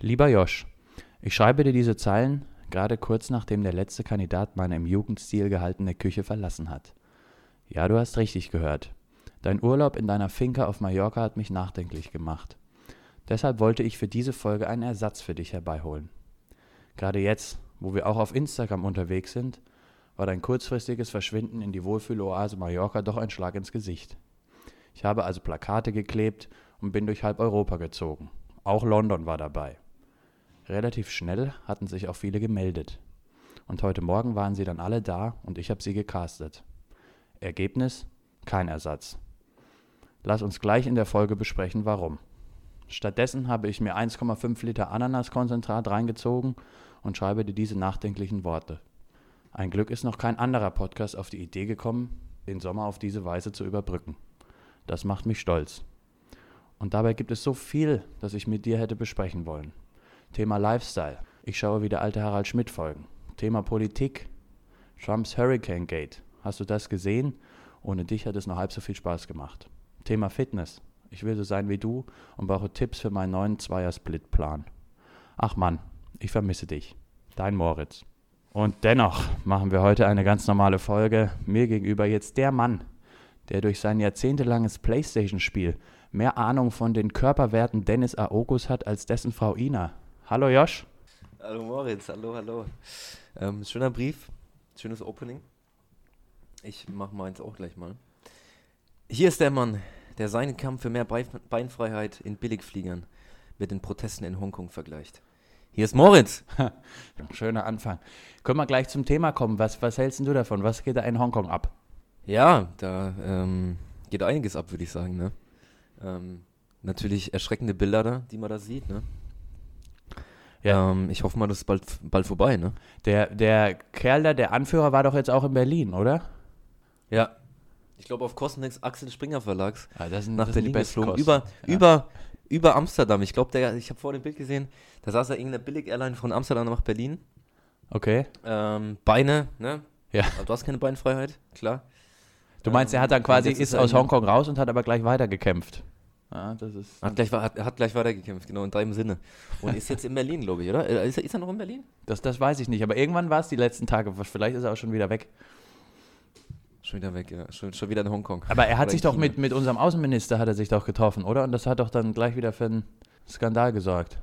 Lieber Josch, ich schreibe dir diese Zeilen gerade kurz nachdem der letzte Kandidat meine im Jugendstil gehaltene Küche verlassen hat. Ja, du hast richtig gehört. Dein Urlaub in deiner Finca auf Mallorca hat mich nachdenklich gemacht. Deshalb wollte ich für diese Folge einen Ersatz für dich herbeiholen. Gerade jetzt, wo wir auch auf Instagram unterwegs sind, war dein kurzfristiges Verschwinden in die Wohlfühloase Mallorca doch ein Schlag ins Gesicht. Ich habe also Plakate geklebt und bin durch halb Europa gezogen. Auch London war dabei. Relativ schnell hatten sich auch viele gemeldet. Und heute Morgen waren sie dann alle da und ich habe sie gecastet. Ergebnis? Kein Ersatz. Lass uns gleich in der Folge besprechen, warum. Stattdessen habe ich mir 1,5 Liter Ananaskonzentrat reingezogen und schreibe dir diese nachdenklichen Worte. Ein Glück ist noch kein anderer Podcast auf die Idee gekommen, den Sommer auf diese Weise zu überbrücken. Das macht mich stolz. Und dabei gibt es so viel, das ich mit dir hätte besprechen wollen. Thema Lifestyle. Ich schaue wieder alte Harald Schmidt Folgen. Thema Politik. Trumps Hurricane Gate. Hast du das gesehen? Ohne dich hat es noch halb so viel Spaß gemacht. Thema Fitness. Ich will so sein wie du und brauche Tipps für meinen neuen Zweier-Split-Plan. Ach Mann, ich vermisse dich. Dein Moritz. Und dennoch machen wir heute eine ganz normale Folge. Mir gegenüber jetzt der Mann, der durch sein jahrzehntelanges Playstation-Spiel mehr Ahnung von den Körperwerten Dennis Aogus hat als dessen Frau Ina. Hallo Josh. Hallo Moritz, hallo, hallo. Ähm, schöner Brief, schönes Opening. Ich mach meins auch gleich mal. Hier ist der Mann, der seinen Kampf für mehr Beinfreiheit in Billigfliegern mit den Protesten in Hongkong vergleicht. Hier ist Moritz. Schöner Anfang. Können wir gleich zum Thema kommen. Was, was hältst du davon? Was geht da in Hongkong ab? Ja, da ähm, geht einiges ab, würde ich sagen. Ne? Ähm, natürlich erschreckende Bilder da, die man da sieht. Ne? Ja. Ähm, ich hoffe mal, das ist bald, bald vorbei, ne? Der, der Kerl da, der Anführer, war doch jetzt auch in Berlin, oder? Ja. Ich glaube, auf Kosten des Axel Springer Verlags ja, das sind, nach das Berlin geflogen. Über, ja. über, über Amsterdam. Ich glaube, ich habe vor dem Bild gesehen, da saß da irgendeine Billig-Airline von Amsterdam nach Berlin. Okay. Ähm, Beine, ne? Ja. Aber du hast keine Beinfreiheit, klar. Du meinst, er hat dann ähm, quasi, ist aus Hongkong raus und hat aber gleich weitergekämpft. Ja, das ist. Hat gleich, hat, hat gleich weitergekämpft, genau, in deinem Sinne. Und ist jetzt in Berlin, glaube ich, oder? Ist er, ist er noch in Berlin? Das, das weiß ich nicht, aber irgendwann war es die letzten Tage. Vielleicht ist er auch schon wieder weg. Schon wieder weg, ja. Schon, schon wieder in Hongkong. Aber er hat oder sich doch mit, mit unserem Außenminister hat er sich doch getroffen, oder? Und das hat doch dann gleich wieder für einen Skandal gesorgt.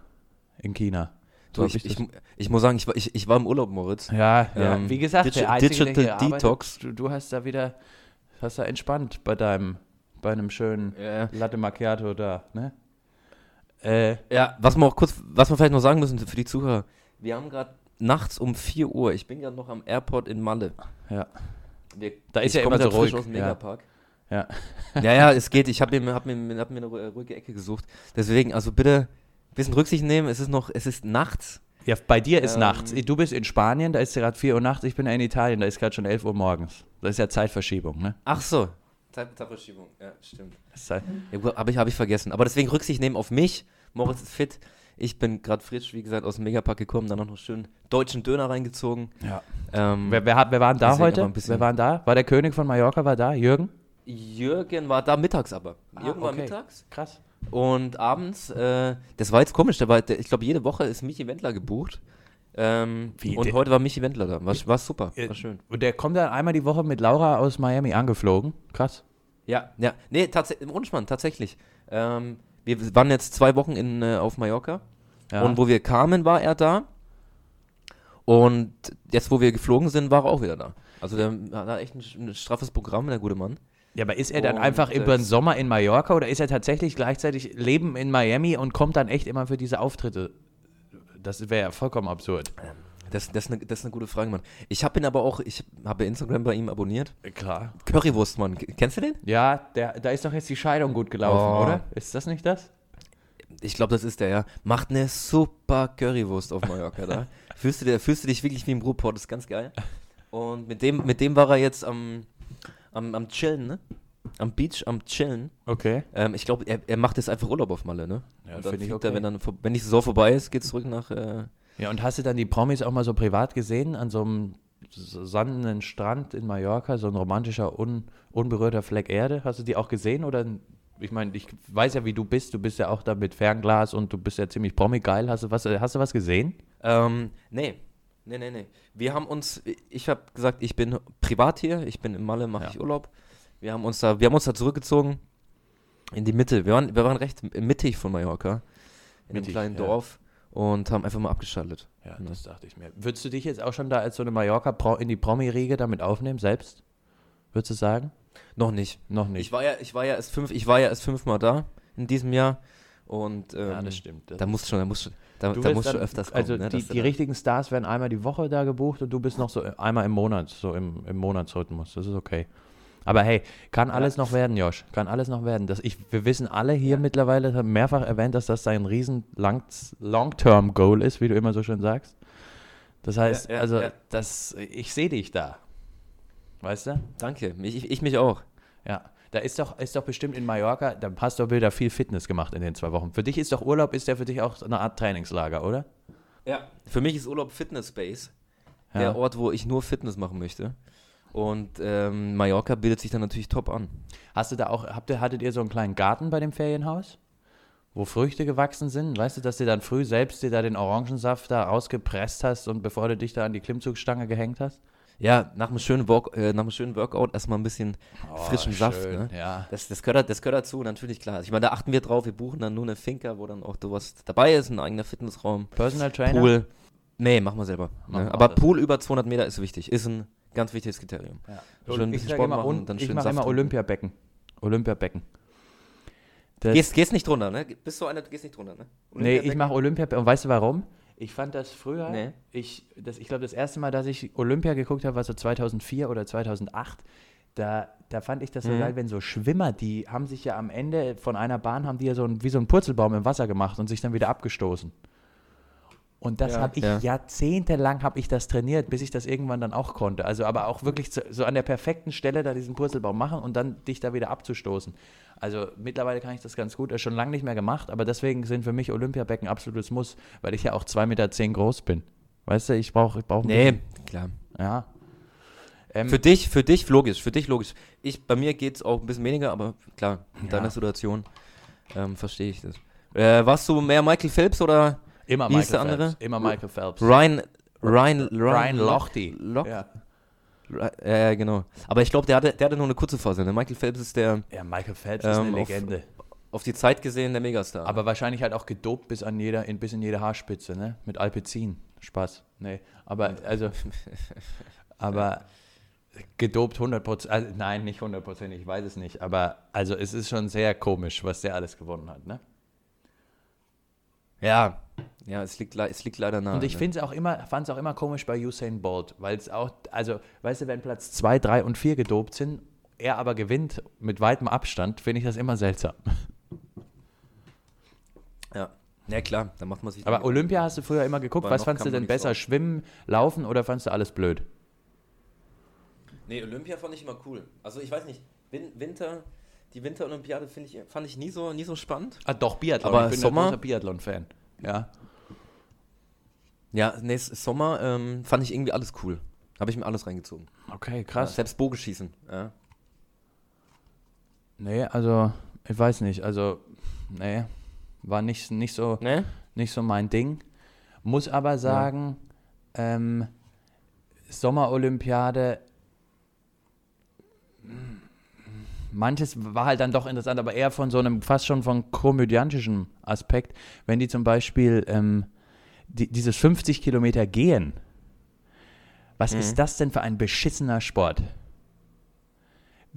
In China. Du, ich, ich, ich, muss sagen, ich war, ich, ich war im Urlaub, Moritz. Ja, ja. Ähm, wie gesagt, Digi der Digital Detox. Du, du, hast da wieder, hast da entspannt bei deinem bei einem schönen ja. Latte Macchiato da, ne? Äh, ja, was wir auch kurz, was wir vielleicht noch sagen müssen für die Zuhörer. Wir haben gerade nachts um 4 Uhr, ich bin gerade noch am Airport in Malle. Ja. Wir, da ist ja immer so ruhig. aus dem Megapark. Ja. Ja, ja, ja es geht. Ich habe mir, hab mir, hab mir eine ruhige Ecke gesucht. Deswegen, also bitte ein bisschen Rücksicht nehmen. Es ist noch, es ist nachts. Ja, bei dir ist ähm, nachts. Du bist in Spanien, da ist gerade 4 Uhr nachts. Ich bin in Italien, da ist gerade schon 11 Uhr morgens. Das ist ja Zeitverschiebung, ne? Ach so, Zeitverschiebung, ja, stimmt. Ja, habe ich, hab ich vergessen. Aber deswegen Rücksicht nehmen auf mich. Moritz ist fit. Ich bin gerade frisch, wie gesagt, aus dem Megapark gekommen, dann auch noch schön deutschen Döner reingezogen. Ja. Ähm, wer, wer, wer waren da heute? Wer waren da? War der König von Mallorca, war da? Jürgen? Jürgen war da mittags aber. Ah, Jürgen okay. war mittags. Krass. Und abends, äh, das war jetzt komisch, der war, der, ich glaube, jede Woche ist Michi Wendler gebucht. Ähm, und heute war Michi Wendler da. War, war super, war schön. Und der kommt dann einmal die Woche mit Laura aus Miami angeflogen. Krass. Ja, ja. Nee, tatsächlich, im Unschmann, tatsächlich. Ähm, wir waren jetzt zwei Wochen in, äh, auf Mallorca. Ja. Und wo wir kamen, war er da. Und jetzt, wo wir geflogen sind, war er auch wieder da. Also der hat echt ein, ein straffes Programm, der gute Mann. Ja, aber ist er dann und einfach über den Sommer in Mallorca oder ist er tatsächlich gleichzeitig Leben in Miami und kommt dann echt immer für diese Auftritte das wäre ja vollkommen absurd. Das, das, ist eine, das ist eine gute Frage, Mann. Ich habe ihn aber auch, ich habe Instagram bei ihm abonniert. Klar. Currywurst, Mann. Kennst du den? Ja, der, da ist doch jetzt die Scheidung gut gelaufen, oh. oder? Ist das nicht das? Ich glaube, das ist der, ja. Macht eine super Currywurst auf Mallorca, da. fühlst, du, fühlst du dich wirklich wie im Ruhrport, das ist ganz geil. Und mit dem, mit dem war er jetzt am, am, am Chillen, ne? Am Beach am Chillen. Okay. Ähm, ich glaube, er, er macht jetzt einfach Urlaub auf Malle, ne? Ja, finde ich okay. Er, wenn, dann, wenn die Saison vorbei ist, geht es zurück nach. Äh ja, und hast du dann die Promis auch mal so privat gesehen an so einem sandenden Strand in Mallorca, so ein romantischer, un, unberührter Fleck Erde? Hast du die auch gesehen oder Ich meine, ich weiß ja, wie du bist. Du bist ja auch da mit Fernglas und du bist ja ziemlich promi-geil. Hast du was, hast du was gesehen? Ähm, nee. Nee, nee, nee. Wir haben uns, ich habe gesagt, ich bin privat hier, ich bin in Malle, mache Ja. ich Urlaub. Wir haben uns da, wir haben uns da zurückgezogen in die Mitte. Wir waren, wir waren recht mittig von Mallorca, in Mittig, einem kleinen ja. Dorf und haben einfach mal abgeschaltet. Ja, das dachte ich mir. Würdest du dich jetzt auch schon da als so eine Mallorca in die Promi-Riege damit aufnehmen, selbst? Würdest du sagen? Noch nicht. Noch nicht. Ich war ja, ich war ja erst fünf, ich war ja erst fünfmal da in diesem Jahr und ähm, ja, das stimmt. Das da musst schon, da musst du, da, da musst du dann- öfters kommen. Also ne, die, die richtigen Stars werden einmal die Woche da gebucht und du bist noch so einmal im Monat, so im, im Monatsrhythmus. Das ist okay. Aber hey, kann alles noch werden, Josh. Kann alles noch werden. Das ich, wir wissen alle hier mittlerweile, haben mehrfach erwähnt, dass das dein riesen Long-Term-Goal ist, wie du immer so schön sagst. Das heißt, Ja, ja, also ja. das, ich sehe dich da. Weißt du? Danke, ich, ich, ich mich auch. Ja. Da ist doch, ist doch bestimmt in Mallorca, da hast du wieder viel Fitness gemacht in den zwei Wochen. Für dich ist doch Urlaub, ist der für dich auch eine Art Trainingslager, oder? Ja. Für mich ist Urlaub Fitness Space. Der Ort, wo ich nur Fitness machen möchte. Und ähm, Mallorca bietet sich dann natürlich top an. Hast du da auch, habt ihr, hattet ihr so einen kleinen Garten bei dem Ferienhaus? Wo Früchte gewachsen sind? Weißt du, dass du dann früh selbst dir da den Orangensaft da rausgepresst hast und bevor du dich da an die Klimmzugstange gehängt hast? Ja, nach einem schönen, Walk, äh, nach einem schönen Workout erstmal ein bisschen frischen Saft. schön, Ne? Ja. Das, das, gehört, das gehört dazu, natürlich klar. Ich meine, da achten wir drauf, wir buchen dann nur eine Finca, wo dann auch sowas dabei ist, ein eigener Fitnessraum, Personal Trainer? Pool. Nee, machen wir selber. Machen Ne? wir Aber. Pool über 200 Meter ist wichtig, ist ein ganz wichtiges Kriterium. Ja. Schön ein ich bisschen Sport immer, machen, dann ich schön mache Saft immer. Olympiabecken. Olympiabecken. Das, Gehst, gehst nicht drunter, ne? Bist du einer, du gehst nicht drunter, ne? nee, ich mache Olympiabecken. Und weißt du warum? Ich fand das früher, Nee. ich, das, ich glaube, das erste Mal, dass ich Olympia geguckt habe, war so 2004 oder 2008. Da, da fand ich das so Mhm. geil, wenn so Schwimmer, die haben sich ja am Ende von einer Bahn, haben die ja so ein, wie so ein Purzelbaum im Wasser gemacht und sich dann wieder abgestoßen. Und das Ja, habe ich ja. jahrzehntelang habe ich das trainiert, bis ich das irgendwann dann auch konnte. Also aber auch wirklich zu, so an der perfekten Stelle da diesen Purzelbaum machen und dann dich da wieder abzustoßen. Also mittlerweile kann ich das ganz gut, ist schon lange nicht mehr gemacht, aber deswegen sind für mich Olympiabecken absolutes Muss, weil ich ja auch 2,10 Meter groß bin. Weißt du, ich brauche ich brauch ein Nee, klar. bisschen- Ja. Ähm, Für dich, für dich logisch, für dich logisch. Ich, bei mir geht es auch ein bisschen weniger, aber klar, in Ja. deiner Situation ähm, verstehe ich das. Äh, warst du mehr Michael Phelps oder immer wie Michael ist der andere? Phelps. Immer Michael Phelps. Ryan, Ryan, Ryan Lochte. Loch? Ja. Ja, genau. Aber ich glaube, der hatte, der hatte nur eine kurze Phase. Ne? Michael Phelps ist der, ja, Michael Phelps ist Ähm, eine auf- Legende. auf die Zeit gesehen, der Megastar. Aber wahrscheinlich halt auch gedopt bis an jeder, in, bis in jede Haarspitze, ne? Mit Alpezin. Spaß. Nee. Aber, also, aber gedopt 100%, also, nein, nicht 100%, ich weiß es nicht. Aber, also, es ist schon sehr komisch, was der alles gewonnen hat, ne? ja, ja, es liegt, es liegt leider nahe. Und ich ne? auch immer, fand es auch immer komisch bei Usain Bolt, weil es auch, also, weißt du, wenn Platz 2, 3 und 4 gedopt sind, er aber gewinnt mit weitem Abstand, finde ich das immer seltsam. Ja. ja, klar, da macht man sich. Aber Olympia hast du früher immer geguckt, was fandst du denn besser, raus. schwimmen, laufen oder fandst du alles blöd? Nee, Olympia fand ich immer cool. Also ich weiß nicht, Win Winter, die Winterolympiade finde ich, fand ich nie so, nie so spannend. Ah, doch, Biathlon. Aber ich bin Sommer? ein großer Biathlon-Fan. Ja. Ja, nächstes Sommer ähm, fand ich irgendwie alles cool. Habe ich mir alles reingezogen. Okay, Ja, krass. selbst Bogenschießen. Ja. Nee, also, ich weiß nicht. Also, nee, war nicht, nicht, so, Ne? nicht so mein Ding. Muss aber sagen, ähm, Sommerolympiade, mm, manches war halt dann doch interessant, aber eher von so einem, fast schon von komödiantischen Aspekt, wenn die zum Beispiel ähm, die, dieses 50 Kilometer gehen. Was Mhm. ist das denn für ein beschissener Sport?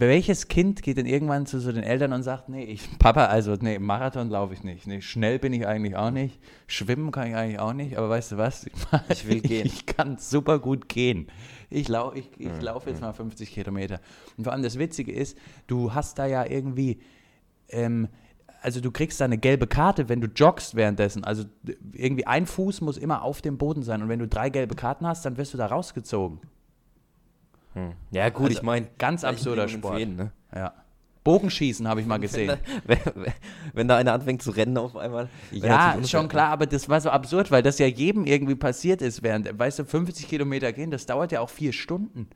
Welches Kind geht denn irgendwann zu so den Eltern und sagt, nee, ich, Papa, also, nee, Marathon laufe ich nicht. Nee, schnell bin ich eigentlich auch nicht. Schwimmen kann ich eigentlich auch nicht. Aber weißt du was? Ich will gehen. Ich kann super gut gehen. Ich, lau, ich, ich Mhm. laufe jetzt mal 50 Kilometer. Und vor allem das Witzige ist, du hast da ja irgendwie, ähm, also du kriegst da eine gelbe Karte, wenn du joggst währenddessen. Also irgendwie ein Fuß muss immer auf dem Boden sein. Und wenn du drei gelbe Karten hast, dann wirst du da rausgezogen. Hm. Ja, gut, Also, ich meine. ganz absurder Sport. ne? Ja. Bogenschießen habe ich mal gesehen. Wenn da, wenn, wenn da einer anfängt zu rennen auf einmal. Ja, ist schon klar, aber das war so absurd, weil das ja jedem irgendwie passiert ist, während, weißt du, 50 Kilometer gehen, das dauert ja auch vier Stunden.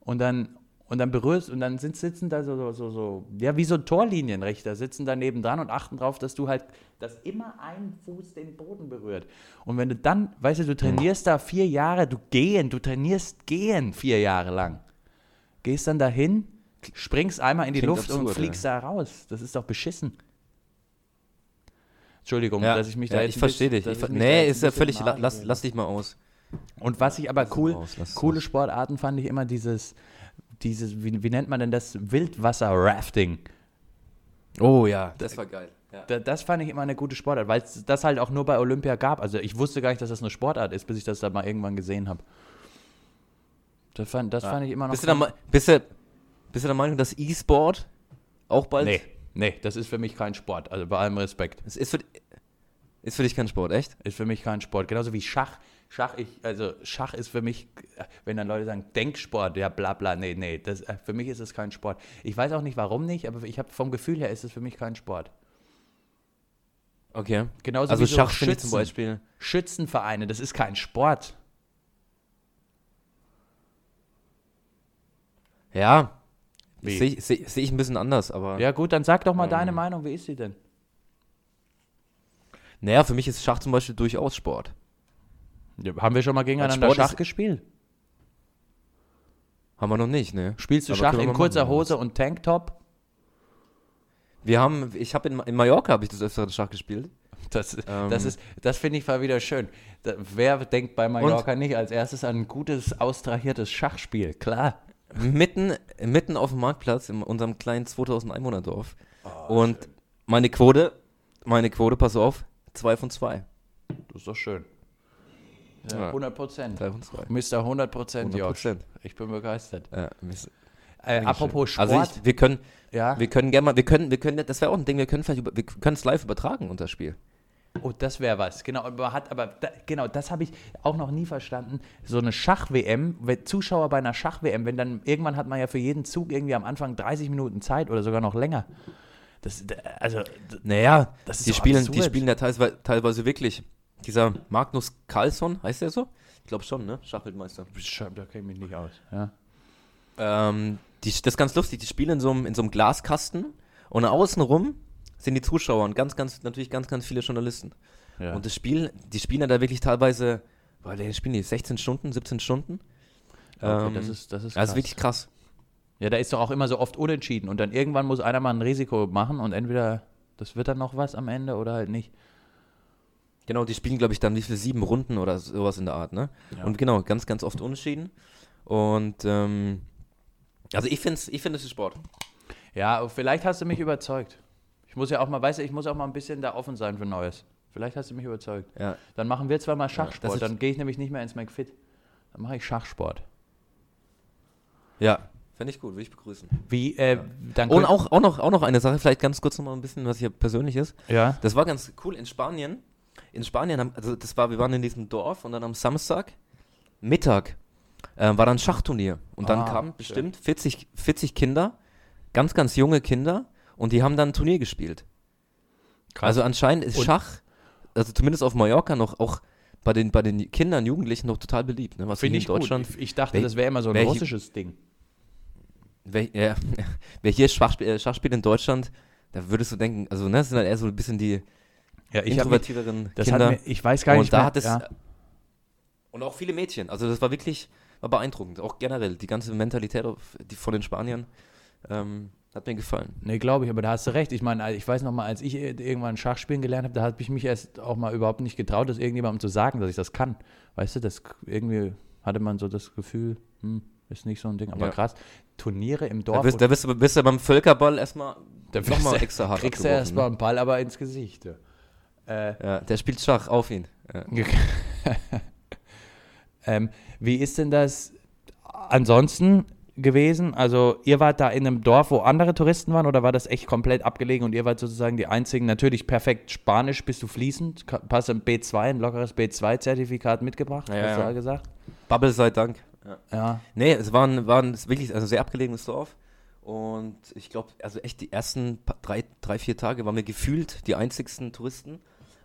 Und dann, und dann berührst und dann sind, sitzen da so, so, so, so, ja, wie so Torlinienrichter, sitzen da nebendran und achten drauf, dass du halt, dass immer ein Fuß den Boden berührt. Und wenn du dann, weißt du, du trainierst da vier Jahre, du gehen, du trainierst gehen vier Jahre lang. Gehst dann dahin, springst einmal in die Klingt Luft absurd, und fliegst da raus. Das ist doch beschissen. Entschuldigung, Ja, dass ich mich da ja, jetzt ich ein verstehe dich. Ich, da nee, ist ein ja völlig. lass, lass dich mal aus. Und was ich aber cool, coole. Sportarten fand ich immer dieses, dieses, wie, wie nennt man denn das? Wildwasser-Rafting. Oh ja, das war geil. Ja. Da, das fand ich immer eine gute Sportart, weil es das halt auch nur bei Olympia gab. Also ich wusste gar nicht, dass das eine Sportart ist, bis ich das da mal irgendwann gesehen habe. Das, fand, das fand ich immer noch. Bist du. Me- bist, du, bist du der Meinung, dass E-Sport auch bald. nee, nee, das ist für mich kein Sport. Also bei allem Respekt. Es ist für, ist für dich kein Sport, echt? Ist für mich kein Sport. Genauso wie Schach. Schach, ich, also Schach ist für mich, wenn dann Leute sagen, Denksport, ja bla bla, nee, nee, das, äh, für mich ist es kein Sport. Ich weiß auch nicht, warum nicht, aber ich habe vom Gefühl her ist es für mich kein Sport. Okay. Genauso Also wie so Schach finde ich zum Schützen. Beispiel. Schützenvereine, das ist kein Sport. Ja. Sehe ich, seh, seh ich ein bisschen anders, aber. Ja gut, dann sag doch mal Ähm. deine Meinung, wie ist sie denn? Naja, für mich ist Schach zum Beispiel durchaus Sport. Haben wir schon mal gegeneinander Schach gespielt? Haben wir noch nicht, ne? Spielst du Aber Schach in kurzer machen, Hose und Tanktop? Wir haben, ich habe in, in Mallorca habe ich das öfter Schach gespielt. Das, Ähm. das, ist, das finde ich mal wieder schön. Da, wer denkt bei Mallorca nicht als erstes an ein gutes, austrahiertes Schachspiel? Klar. Mitten, mitten auf dem Marktplatz in unserem kleinen 2000 Einwohnerdorf. Oh, Und meine Quote, meine Quote, pass auf, 2 von 2. Das ist doch schön. Ja, Ja. 100 Prozent. 3 von 2. Mr. 100 Prozent, 100 Josh. Ich bin begeistert. Ja. Äh, apropos Sport. Also ich, wir können, ja. wir können gerne mal, wir können, wir können, das wäre auch ein Ding, wir können vielleicht, über, wir können es live übertragen, unser Spiel. Oh, das wäre was. Genau, aber hat aber da, genau, das habe ich auch noch nie verstanden. So eine Schach-WM, Zuschauer bei einer Schach-WM, wenn dann irgendwann hat man ja für jeden Zug irgendwie am Anfang 30 Minuten Zeit oder sogar noch länger. Das, also, Naja, Das ist die spielen, die absurd. spielen ja teilweise, teilweise wirklich. Dieser Magnus Carlsson, heißt der so? Ich glaube schon, ne? Schachweltmeister. Da kenne ich mich nicht aus. Ja. Ähm, die, das ist ganz lustig, die spielen in so einem, in so einem Glaskasten und außenrum sind die Zuschauer und ganz, ganz, natürlich ganz, ganz viele Journalisten. Ja. Und das Spiel, die spielen ja da wirklich teilweise, boah, die spielen die 16 Stunden, 17 Stunden. okay, Ähm, das ist, das ist Das krass. ist wirklich krass. Ja, da ist doch auch immer so oft unentschieden und dann irgendwann muss einer mal ein Risiko machen und entweder das wird dann noch was am Ende oder halt nicht. Genau, die spielen, glaube ich, dann wie viele sieben Runden oder sowas in der Art, ne? Ja. Und genau, ganz, ganz oft unentschieden. Und ähm, also ich finde ich find, es ist Sport. Ja, vielleicht hast du mich überzeugt. Ich muss ja auch mal, weißt du, ich muss auch mal ein bisschen da offen sein für Neues. Vielleicht hast du mich überzeugt. Ja. Dann machen wir zwar mal das Schachsport, ist- dann gehe ich nämlich nicht mehr ins McFit. Dann mache ich Schachsport. Ja, fände ich gut, würde ich begrüßen. Wie, äh, dann Und auch, auch, noch, auch noch eine Sache, vielleicht ganz kurz noch mal ein bisschen, was hier persönlich ist. Ja. Das war ganz cool in Spanien. In Spanien, haben, also das war, wir waren in diesem Dorf und dann am Samstag, Mittag, äh, war dann ein Schachturnier. Und dann Ah, kamen bestimmt 40, 40 Kinder, ganz, ganz junge Kinder, und die haben dann ein Turnier gespielt. Also anscheinend ist Und- Schach, also zumindest auf Mallorca noch auch bei den, bei den Kindern, Jugendlichen noch total beliebt. Ne? Was Finde ich in Deutschland, gut. Ich, ich dachte, Wel- das wäre immer so ein welche- russisches Ding. wer, ja, wer hier Schach, äh, Schach spielt in Deutschland, da würdest du denken, also ne, das sind halt eher so ein bisschen die Ja, ich, mich, introvertierteren das Kinder. mir, ich weiß gar und nicht da mehr. hat es ja. und auch viele Mädchen. Also das war wirklich war beeindruckend. Auch generell die ganze Mentalität die von den Spaniern ähm, hat mir gefallen. Nee, glaube ich, aber da hast du recht. Ich meine, ich weiß noch mal, als ich irgendwann Schach spielen gelernt habe, da habe ich mich erst auch mal überhaupt nicht getraut, das irgendjemandem zu sagen, dass ich das kann. Weißt du, das irgendwie hatte man so das Gefühl, hm, ist nicht so ein Ding. Aber Ja. krass, Turniere im Da Dorf. bist, da bist, du, bist du beim Völkerball erstmal da noch mal wirst du- extra hart kriegst du abgeworfen, erst ne? einen Ball aber ins Gesicht. ja. Äh, Ja, der spielt Schach auf ihn. Ja. ähm, wie ist denn das ansonsten gewesen? Also ihr wart da in einem Dorf, wo andere Touristen waren oder war das echt komplett abgelegen und ihr wart sozusagen die einzigen, natürlich perfekt Spanisch bist du fließend, hast ein B2, ein lockeres B2-Zertifikat mitgebracht, Ja, hast du ja. gesagt? Bubble sei Dank. Ja. Ja, Nee, es war ein, war ein wirklich also sehr abgelegenes Dorf. Und ich glaube, also echt die ersten drei, drei, vier Tage waren wir gefühlt die einzigsten Touristen.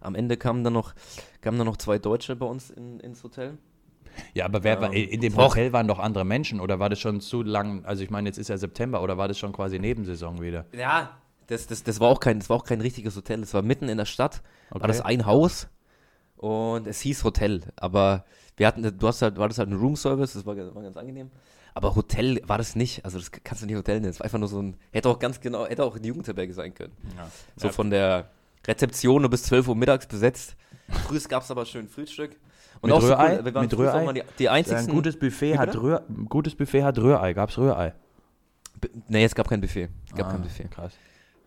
Am Ende kamen dann noch, kamen dann noch zwei Deutsche bei uns in, ins Hotel. Ja, aber wer war, Ähm, in dem Hotel waren doch andere Menschen oder war das schon zu lang? Also ich meine, jetzt ist ja September oder war das schon quasi Nebensaison wieder? Ja. Das, das, das, war auch kein, das war auch kein richtiges Hotel. Das war mitten in der Stadt. Okay. War das ein Haus und es hieß Hotel. Aber wir hatten, du hast halt, war das halt ein Room-Service, das war, ganz- war ganz angenehm. Aber Hotel war das nicht. Also das kannst du nicht Hotel nennen. Es war einfach nur so ein, hätte auch ganz genau, hätte auch eine Jugendherberge sein können. Ja. So von der Rezeption nur bis 12 Uhr mittags besetzt. Früh gab es aber schön Frühstück. Und Mit auch so Rührei? cool, wir waren Mit Rührei? die, die einzigsten. ein gutes Buffet hat? Rühr, gutes Buffet hat Rührei. Gab's Rührei? B- nee, es gab kein Buffet. Es gab Ah, kein Buffet. Krass.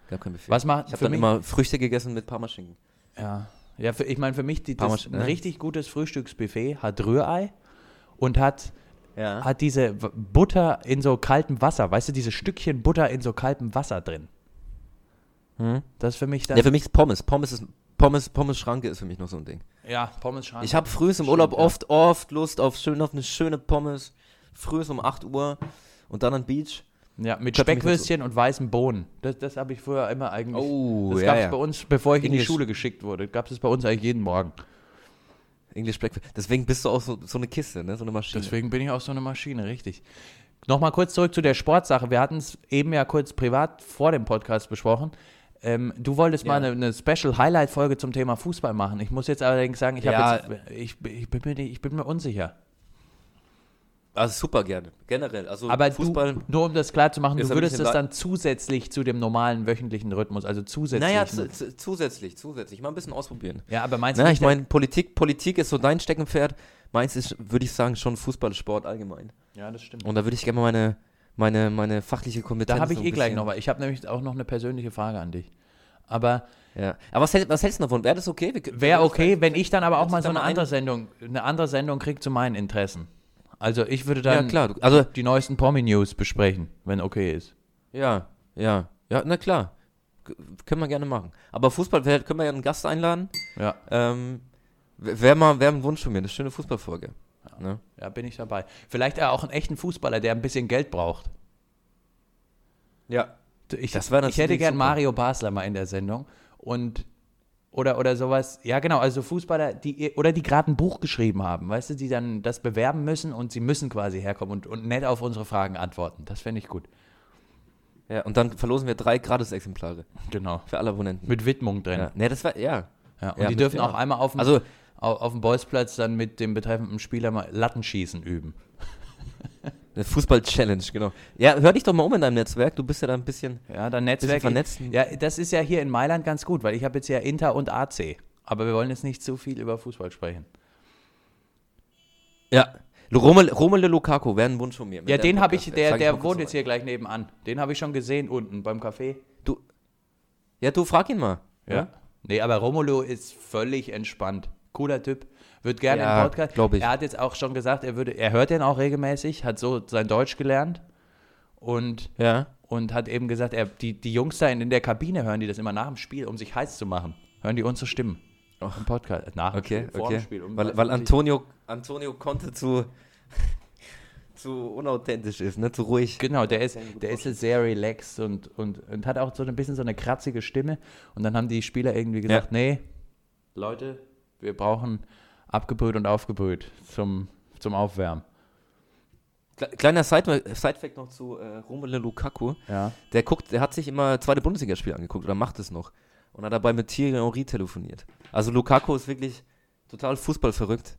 Gab kein Buffet. Was macht ich habe dann mich? immer Früchte gegessen mit Parmaschinken. Ja, ja für, ich meine, für mich, die, das, ein ne? richtig gutes Frühstücksbuffet hat Rührei und hat, Ja. hat diese Butter in so kaltem Wasser. Weißt du, diese Stückchen Butter in so kaltem Wasser drin. Hm? Das ist für mich dann. Ja, für mich ist Pommes. Pommes ist Pommes, Pommes Schranke ist für mich noch so ein Ding. Ja, Pommes Schrank. Ich habe früh im Stimmt, Urlaub ja. oft, oft Lust auf schön auf eine schöne Pommes. Früh um 8 Uhr und dann an Beach. Ja, mit Köpfe Speckwürstchen und weißen Bohnen. Das, das habe ich früher immer eigentlich. Oh, das ja, gab es ja. bei uns, bevor ich in die. Schule geschickt wurde. Gab es bei uns eigentlich jeden Morgen. English Breakfast. Deswegen bist du auch so, so eine Kiste, ne? so eine Maschine. Deswegen bin ich auch so eine Maschine, richtig. Nochmal kurz zurück zu der Sportsache. Wir hatten es eben ja kurz privat vor dem Podcast besprochen. Ähm, du wolltest Ja. mal eine, eine Special Highlight-Folge zum Thema Fußball machen. Ich muss jetzt allerdings sagen, ich, Ja. jetzt, ich, ich, bin mir, nicht- ich bin mir unsicher. Also super gerne. Generell. Also Aber Fußball. du, nur um das klar zu machen, du würdest le- dann zusätzlich zu dem normalen wöchentlichen Rhythmus, also zusätzlich. naja, zu, zu, zusätzlich, zusätzlich. Mal ein bisschen ausprobieren. ja, aber meinst Na, du ich meine, Politik, Politik ist so dein Steckenpferd. Meins ist, würde ich sagen, schon Fußball, Sport allgemein. ja, das stimmt. Und da würde ich gerne mal meine, meine, meine fachliche Kompetenz. Da habe ich eh gleich noch was. Ich habe nämlich auch noch eine persönliche Frage an dich. Aber Ja. Aber was, hält, was hältst du davon? Wäre das okay? Wäre okay, wenn ich dann aber auch mal so eine andere Sendung, eine andere Sendung kriege zu meinen Interessen. Also ich würde dann Ja, klar. Also, die neuesten Promi-News besprechen, wenn okay ist. ja, ja. Ja, na klar. Können wir gerne machen. Aber Fußball, können wir ja einen Gast einladen. Ja, Ähm, Wäre mal wär ein Wunsch von mir, eine schöne Fußballfolge. Ne? ja, bin ich dabei. Vielleicht auch einen echten Fußballer, der ein bisschen Geld braucht. Ja. Ich, Das wär ich hätte gern super. Mario Basler mal in der Sendung und oder oder sowas. Ja, genau, also Fußballer, die oder die gerade ein Buch geschrieben haben, weißt du, die dann das bewerben müssen und sie müssen quasi herkommen und, und nett auf unsere Fragen antworten. Das fände ich gut. Ja, und dann verlosen wir drei Gratis-Exemplare Genau. für alle Abonnenten. Mit Widmung drin. Ja. Ne, das war, ja. Ja, und Ja, die dürfen ja. auch einmal auf dem, Also, auf, auf dem Bolzplatz dann mit dem betreffenden Spieler mal Lattenschießen üben. eine Fußball-Challenge, genau. Ja, hör dich doch mal um in deinem Netzwerk. Du bist ja da ein bisschen. Ja, dann Netzwerk. vernetzt. Ja, das ist ja hier in Mailand ganz gut, weil ich habe jetzt ja Inter und AC. Aber wir wollen jetzt nicht zu viel über Fußball sprechen. Ja. Romelu, Romelu Lukaku wäre ein Wunsch von mir. Ja, den habe ich, der, ich der kurz wohnt jetzt hier gleich nebenan. Den habe ich schon gesehen unten beim Café. Du. Ja, du frag ihn mal. Ja. Nee, aber Romulo ist völlig entspannt. Cooler Typ. Wird gerne Ja, im Podcast. glaub ich. Er hat jetzt auch schon gesagt, er würde, er hört den auch regelmäßig, hat so sein Deutsch gelernt und, Ja. und hat eben gesagt, er, die, die Jungs da in, in der Kabine hören die das immer nach dem Spiel, um sich heiß zu machen. Hören die unsere Stimmen. Ach. Im Podcast. Nach dem Okay, Spiel, vor dem okay. Spiel. Um, weil weil Antonio, Antonio konnte zu, zu unauthentisch ist, ne? Zu ruhig. Genau, der ist, der ist sehr relaxed und, und, und hat auch so ein bisschen so eine kratzige Stimme. Und dann haben die Spieler irgendwie gesagt, nee, Leute, wir brauchen abgebrüht und aufgebrüht zum, zum Aufwärmen. Kle- Kleiner Side- Side-Fact noch zu äh, Romelu Lukaku. Ja. Der guckt, der hat sich immer zweite Bundesligaspiele angeguckt oder macht es noch. Und hat dabei mit Thierry Henry telefoniert. Also Lukaku ist wirklich total fußballverrückt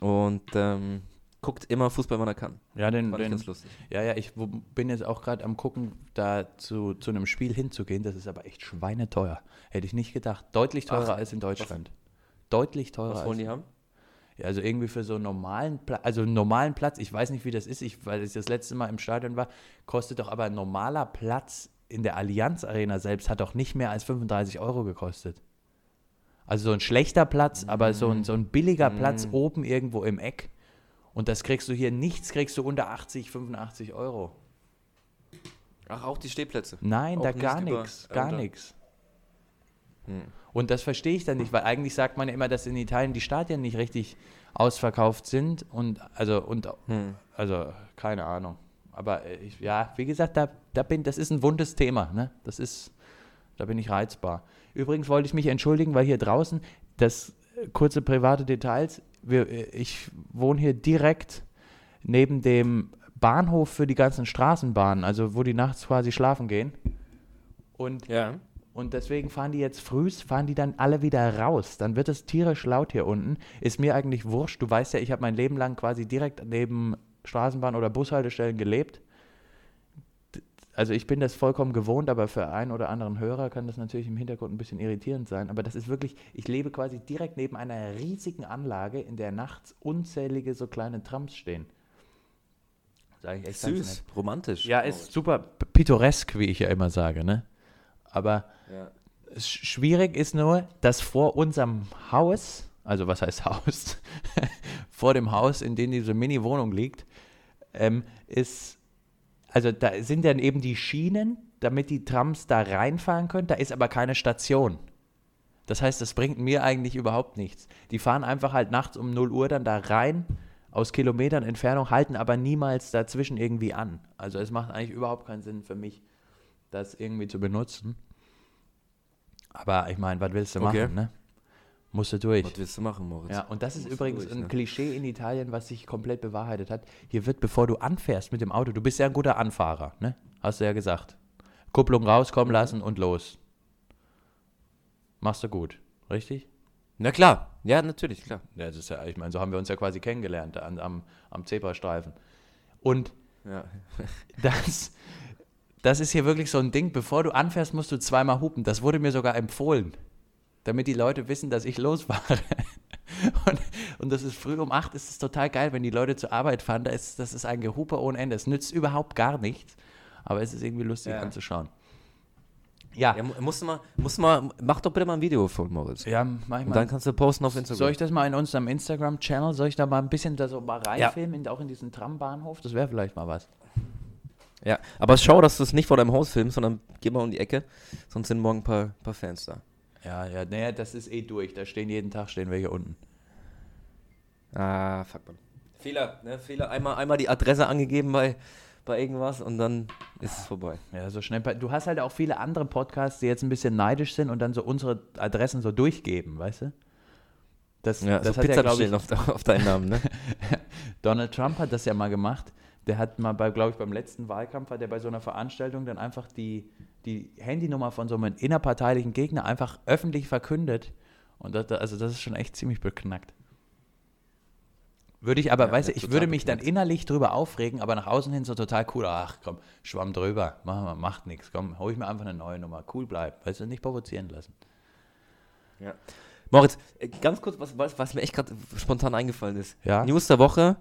und ähm, guckt immer Fußball, wann er kann. Ja, den, Fand ich den, ganz lustig. ja, ja, ich bin jetzt auch gerade am gucken, da zu, zu einem Spiel hinzugehen. Das ist aber echt schweineteuer. Hätte ich nicht gedacht. Deutlich teurer Ach, als in Deutschland. Deutlich teurer Was wollen die haben? Ja, also irgendwie für so einen normalen Platz, also einen normalen Platz, ich weiß nicht, wie das ist, ich, weil ich das letzte Mal im Stadion war, kostet doch aber ein normaler Platz in der Allianz Arena selbst hat doch nicht mehr als 35 Euro gekostet. Also so ein schlechter Platz, aber so ein, so ein billiger Platz oben irgendwo im Eck. Und das kriegst du hier, nichts kriegst du unter 80, 85 Euro. Ach, auch die Stehplätze. Nein, Auch da gar nichts, gar nichts. Hm. Und das verstehe ich dann nicht, weil eigentlich sagt man ja immer, dass in Italien die Stadien nicht richtig ausverkauft sind und also und Hm. also keine Ahnung. Aber äh, ich, ja, wie gesagt, da, da bin, das ist ein wundes Thema, ne? Das ist, da bin ich reizbar. Übrigens wollte ich mich entschuldigen, weil hier draußen das äh, kurze private Details. Wir, äh, ich wohne hier direkt neben dem Bahnhof für die ganzen Straßenbahnen, also wo die nachts quasi schlafen gehen. Und, Ja. Und deswegen fahren die jetzt frühs, fahren die dann alle wieder raus. Dann wird es tierisch laut hier unten. Ist mir eigentlich wurscht. Du weißt ja, ich habe mein Leben lang quasi direkt neben Straßenbahn- oder Bushaltestellen gelebt. Also ich bin das vollkommen gewohnt, aber für einen oder anderen Hörer kann das natürlich im Hintergrund ein bisschen irritierend sein. Aber das ist wirklich, ich lebe quasi direkt neben einer riesigen Anlage, in der nachts unzählige so kleine Trams stehen. Süß, romantisch. Ja, ist super pittoresk, wie ich ja immer sage, ne? Aber Ja. schwierig ist nur, dass vor unserem Haus, also was heißt Haus, vor dem Haus, in dem diese Mini-Wohnung liegt, ähm, ist, also da sind dann eben die Schienen, damit die Trams da reinfahren können, da ist aber keine Station. Das heißt, das bringt mir eigentlich überhaupt nichts. Die fahren einfach halt nachts um 0 Uhr dann da rein, aus Kilometern Entfernung, halten aber niemals dazwischen irgendwie an. Also es macht eigentlich überhaupt keinen Sinn für mich, das irgendwie zu benutzen. Aber ich meine, was willst du Okay. machen, ne? Musst du durch. Was willst du machen, Moritz? Ja, und das ist übrigens durch, ein ne? Klischee in Italien, was sich komplett bewahrheitet hat. Hier wird, bevor du anfährst mit dem Auto, du bist ja ein guter Anfahrer, ne? Hast du ja gesagt. Kupplung rauskommen lassen und los. Machst du gut, richtig? Na klar, ja, natürlich, klar. Ja, das ist ja, ich meine, so haben wir uns ja quasi kennengelernt an, am, am Zebrastreifen. Und Ja. das, das ist hier wirklich so ein Ding, bevor du anfährst, musst du zweimal hupen. Das wurde mir sogar empfohlen, damit die Leute wissen, dass ich losfahre. Und, und das ist früh um acht, ist es total geil, wenn die Leute zur Arbeit fahren. Da ist, das ist ein Gehupe ohne Ende. Es nützt überhaupt gar nichts, aber es ist irgendwie lustig Ja. anzuschauen. Ja, ja mu- musst du mal, musst du mal, mach doch bitte mal ein Video von Moritz. ja, mach ich Und mal. dann kannst du posten auf Instagram. Soll ich das mal in unserem Instagram-Channel, soll ich da mal ein bisschen da so mal reinfilmen, in, auch in diesen Trambahnhof? Das wäre vielleicht mal was. Ja, aber schau, dass du es nicht vor deinem Haus filmst, sondern geh mal um die Ecke, sonst sind morgen ein paar, paar Fans da. Ja, ja, naja, das ist eh durch. Da stehen jeden Tag stehen wir hier unten. Ah, fuck man. Fehler, ne? Fehler. Einmal, einmal die Adresse angegeben bei, bei irgendwas und dann ist es vorbei. Ja, so schnell. Du hast halt auch viele andere Podcasts, die jetzt ein bisschen neidisch sind und dann so unsere Adressen so durchgeben, weißt du? Das, Ja, das so hat ja, Pizza glaube ich, auf, auf deinen Namen, ne? Donald Trump hat das ja mal gemacht. Der hat mal, bei, glaube ich, beim letzten Wahlkampf hat er bei so einer Veranstaltung dann einfach die, die Handynummer von so einem innerparteilichen Gegner einfach öffentlich verkündet. Und das, also das ist schon echt ziemlich beknackt. Würde ich aber, Ja, weißt du, ich würde mich dann beknackt. innerlich drüber aufregen, aber nach außen hin so total cool. Ach komm, schwamm drüber, mach mal, macht nichts. Komm, hol ich mir einfach eine neue Nummer. Cool bleibt, weißt du, nicht provozieren lassen. Ja. Moritz, äh, ganz kurz, was, was, was mir echt gerade spontan eingefallen ist. Ja? News der Woche,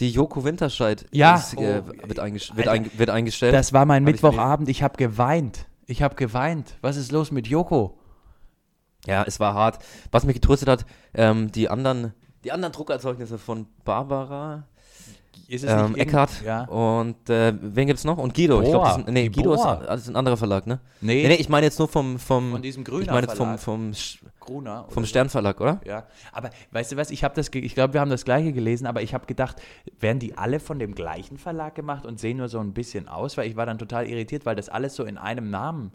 die Joko Winterscheid Ja. ist, äh, Oh, wird, eingesch wird, ein wird eingestellt. Das war mein Hab ich Mittwochabend, ich habe geweint. Ich habe geweint. Was ist los mit Joko? Ja, es war hart. Was mich getröstet hat, ähm, die anderen, die anderen Druckerzeugnisse von Barbara Ist ähm, Eckhardt Ja. und äh, wen gibt's noch? Und Guido. ich Boah, glaube, nee, Guido ist, das ist ein anderer Verlag, ne? Nee, Nee, nee, ich meine jetzt nur vom, vom, von diesem Grüner ich meine vom, Verlag. vom, Sch- Gruner. vom Sternverlag, oder? Ja, aber weißt du was, ich habe das, ge- ich glaube, wir haben das gleiche gelesen, aber ich habe gedacht, werden die alle von dem gleichen Verlag gemacht und sehen nur so ein bisschen aus, weil ich war dann total irritiert, weil das alles so in einem Namen,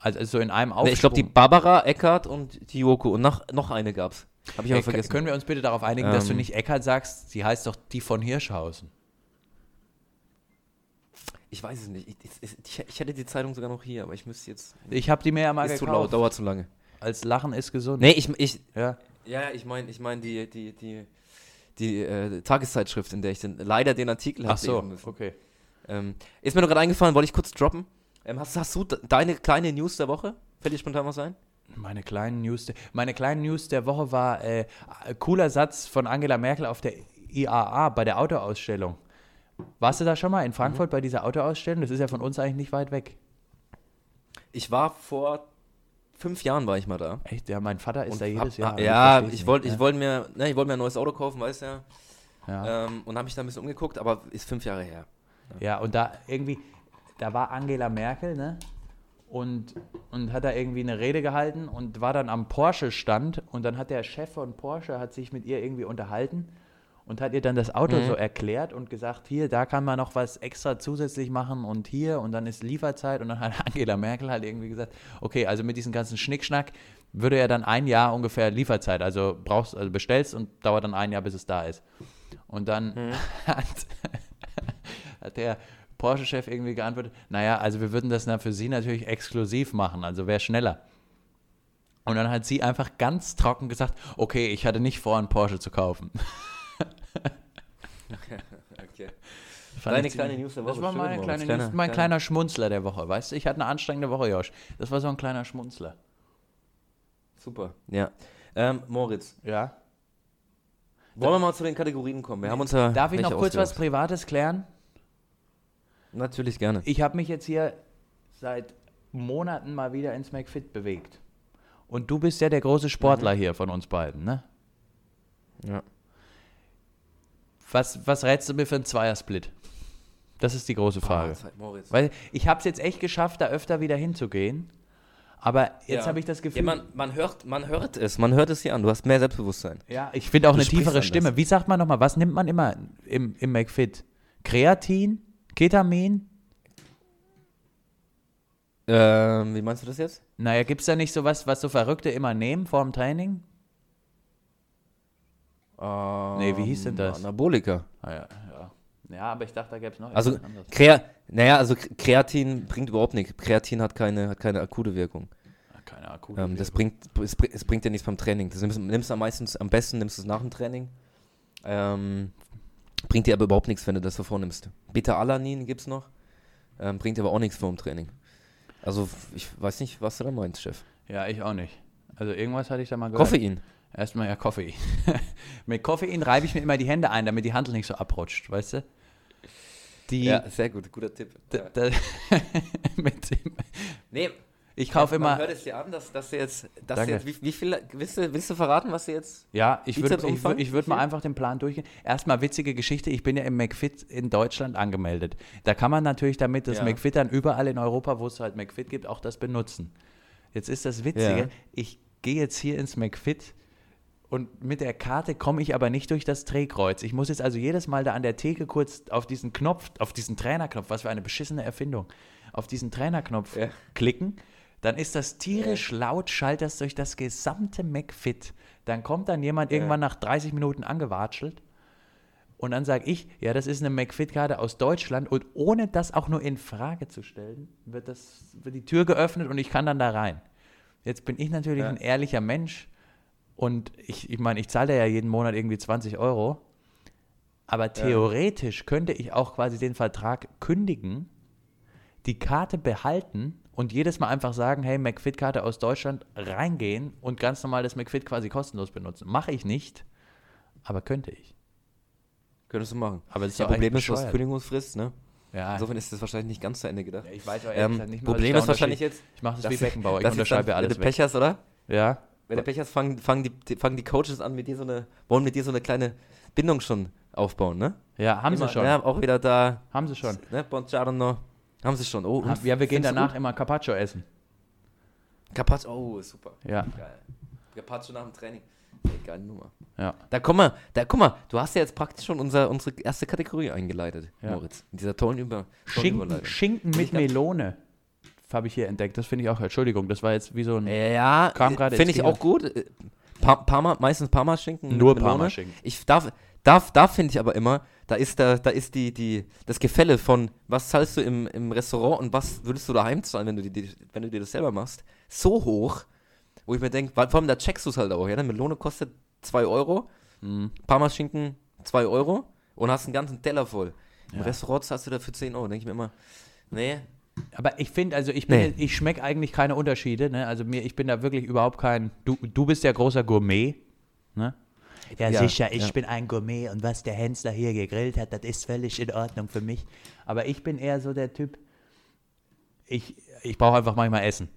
also so in einem Aufsprung. Nee, ich glaube, die Barbara, Eckhardt und die Joko und noch, noch eine gab's. Habe ich aber Ey, vergessen. Können wir uns bitte darauf einigen, dass du Ähm. nicht Eckhardt sagst, sie heißt doch die von Hirschhausen. Ich weiß es nicht. Ich, ich, ich, hätte die Zeitung sogar noch hier, aber ich müsste jetzt. Ich habe die mir ja mal Ist zu laut, dauert zu lange. Als Lachen ist gesund. Nee, ich, ich, Ja. ja, ich meine, ich meine die, die, die, die äh, Tageszeitschrift, in der ich den, leider den Artikel Ach habe so, lesen müssen. okay. Ähm, ist mir nur gerade eingefallen, wollte ich kurz droppen. Ähm, hast, hast du de- deine kleine News der Woche? Fällt dir spontan was ein? Meine kleinen News, der, meine kleinen News der Woche war äh, cooler Satz von Angela Merkel auf der IAA bei der Autoausstellung. Warst du da schon mal in Frankfurt bei dieser Autoausstellung? Das ist ja von uns eigentlich nicht weit weg. Ich war vor fünf Jahren war ich mal da. Echt? Ja, mein Vater ist Und da jedes hab, Jahr. ah, aber ja, ich wollte ich wollte mir, ne, ich wollte mir ein neues Auto kaufen, weißt du ja. ja. Ähm, und habe mich da ein bisschen umgeguckt, aber ist fünf Jahre her. Ja, und da irgendwie, da war Angela Merkel, ne? Und, und hat da irgendwie eine Rede gehalten und war dann am Porsche-Stand und dann hat der Chef von Porsche hat sich mit ihr irgendwie unterhalten und hat ihr dann das Auto Mhm. so erklärt und gesagt, hier, da kann man noch was extra zusätzlich machen und hier und dann ist Lieferzeit und dann hat Angela Merkel halt irgendwie gesagt, okay, also mit diesem ganzen Schnickschnack würde er dann ein Jahr ungefähr Lieferzeit, also brauchst, also bestellst und dauert dann ein Jahr, bis es da ist. Und dann hat, hat der Porsche-Chef irgendwie geantwortet, naja, also wir würden das dann für Sie natürlich exklusiv machen, also wäre schneller. Und dann hat sie einfach ganz trocken gesagt, okay, ich hatte nicht vor, einen Porsche zu kaufen. Okay. Fand Deine kleine News der Das Woche. war Schön, meine kleine Kleiner- News, mein kleiner- kleiner Schmunzler der Woche, weißt du? Ich hatte eine anstrengende Woche, Josh. Das war so ein kleiner Schmunzler. Super. Ja. Ähm, Moritz, Ja. wollen wir mal zu den Kategorien kommen? Wir haben uns ja Darf ich noch kurz was ausgedacht. Privates klären? Natürlich gerne. Ich habe mich jetzt hier seit Monaten mal wieder ins McFit bewegt. Und du bist ja der große Sportler hier von uns beiden, ne? Ja. Was, was rätst du mir für einen Zweiersplit? Das ist die große Frage. Moritz. Weil ich habe es jetzt echt geschafft, da öfter wieder hinzugehen. Aber jetzt Ja. habe ich das Ja, Gefühl, man, man, hört, man hört es, man hört es hier an. Du hast mehr Selbstbewusstsein. Ja, ich finde auch Du eine tiefere. Stimme. Wie sagt man nochmal, was nimmt man immer im, im McFit? Kreatin? Ketamin? Ähm, wie meinst du das jetzt? Naja, gibt es da nicht sowas, was so Verrückte immer nehmen vor dem Training? Nee, wie hieß denn das? Anabolika. Ah, ja, ja. ja, aber ich dachte, da gäbe es noch Also, etwas anderes. Krea naja, also Kreatin bringt überhaupt nichts. Kreatin hat keine, hat keine akute Wirkung. Keine akute Ähm, das Wirkung. bringt, es, bring- es bringt dir nichts beim Training. Das nimmst, nimmst du am meisten, am besten nimmst du es nach dem Training. Ähm, bringt dir aber überhaupt nichts, wenn du das so vornimmst. Beta-Alanin gibt es noch. Ähm, bringt dir aber auch nichts vor dem Training. Also, ich weiß nicht, was du da meinst, Chef. Ja, ich auch nicht. Also irgendwas hatte ich da mal gehört. Koffein. Erstmal ja Koffein. Mit Koffein reibe ich mir immer die Hände ein, damit die Handel nicht so abrutscht, weißt du? Die, Ja, sehr gut, guter Tipp. d- d- mit dem, Nee, ich kaufe man immer. hört es dir an, dass, dass du jetzt, dass du jetzt wie, wie viel, willst du, willst du verraten, was du jetzt Ja, ich würde ich würd, ich würd mal einfach den Plan durchgehen. Erstmal witzige Geschichte, ich bin ja im McFit in Deutschland angemeldet. Da kann man natürlich damit das Ja. McFit dann überall in Europa, wo es halt McFit gibt, auch das benutzen. Jetzt ist das Witzige, Ja. ich gehe jetzt hier ins McFit und mit der Karte komme ich aber nicht durch das Drehkreuz. Ich muss jetzt also jedes Mal da an der Theke kurz auf diesen Knopf, auf diesen Trainerknopf, was für eine beschissene Erfindung, auf diesen Trainerknopf Ja. klicken. Dann ist das tierisch laut, schallt das durch das gesamte McFit. Dann kommt dann jemand irgendwann nach 30 Minuten angewatschelt und dann sage ich, ja, das ist eine McFit-Karte aus Deutschland und ohne das auch nur in Frage zu stellen, wird, das, wird die Tür geöffnet und ich kann dann da rein. Jetzt bin ich natürlich Ja. ein ehrlicher Mensch und ich, ich meine, ich zahle da ja jeden Monat irgendwie 20 Euro, aber theoretisch könnte ich auch quasi den Vertrag kündigen, die Karte behalten und jedes Mal einfach sagen, hey, McFit-Karte aus Deutschland, reingehen und ganz normal das McFit quasi kostenlos benutzen. Mache ich nicht, aber könnte ich. könntest du machen? Aber das ist Ja, Problem ist, bescheuert. Kündigungsfrist, ne? Ja, Insofern ist das wahrscheinlich nicht ganz zu Ende gedacht. Ja, ich weiß auch ehrlich Ähm, nicht mehr, Problem ist wahrscheinlich jetzt, Ich mache das dass- wie Beckenbauer, ich dass unterschreibe dann, alles Wenn du. Pech hast, oder? Ja, Wenn du Pech hast, fangen, fangen, die, die, fangen die Coaches an, mit dir so eine, wollen mit dir so eine kleine Bindung schon aufbauen, ne? ja, haben Immer, sie schon. Ja, auch wieder da, Haben sie schon. ne? Buongiorno. Haben sie schon. Oh, und Ja, wir gehen danach immer Carpaccio essen. Carpaccio, oh, super. Ja, Geil. Carpaccio nach dem Training. Geile Nummer. ja. Da komm mal, da guck mal, du hast ja jetzt praktisch schon unser, unsere erste Kategorie eingeleitet, Ja. Moritz. In dieser tollen, Über Schinken. Schinken mit Melone habe ich hier entdeckt. Das finde ich auch, Entschuldigung, das war jetzt wie so ein... Ja, Kam gerade finde ich auch gut. Äh, Pa Parma, meistens Parma-Schinken. Nur. Parmaschinken. Ich darf, darf, da finde ich aber immer, da ist, da, da ist die, die, das Gefälle von, was zahlst du im, im Restaurant und was würdest du daheim zahlen, wenn du, die, wenn du dir das selber machst, so hoch, wo ich mir denke, vor allem da checkst du es halt auch, ja, eine Melone kostet 2 Euro, Mhm. Parmaschinken 2 Euro und hast einen ganzen Teller voll. Im Ja. Restaurant zahlst du dafür 10 Euro, denke ich mir immer, nee, Aber ich finde, also ich bin, Nee. ich schmecke eigentlich keine Unterschiede. Ne? Also mir, ich bin da wirklich überhaupt kein. Du, du bist ja großer Gourmet. Ne? Ja, Ja, sicher, ich ja. bin ein Gourmet und was der Hensler hier gegrillt hat, das ist völlig in Ordnung für mich. Aber ich bin eher so der Typ, ich, ich brauche einfach manchmal Essen.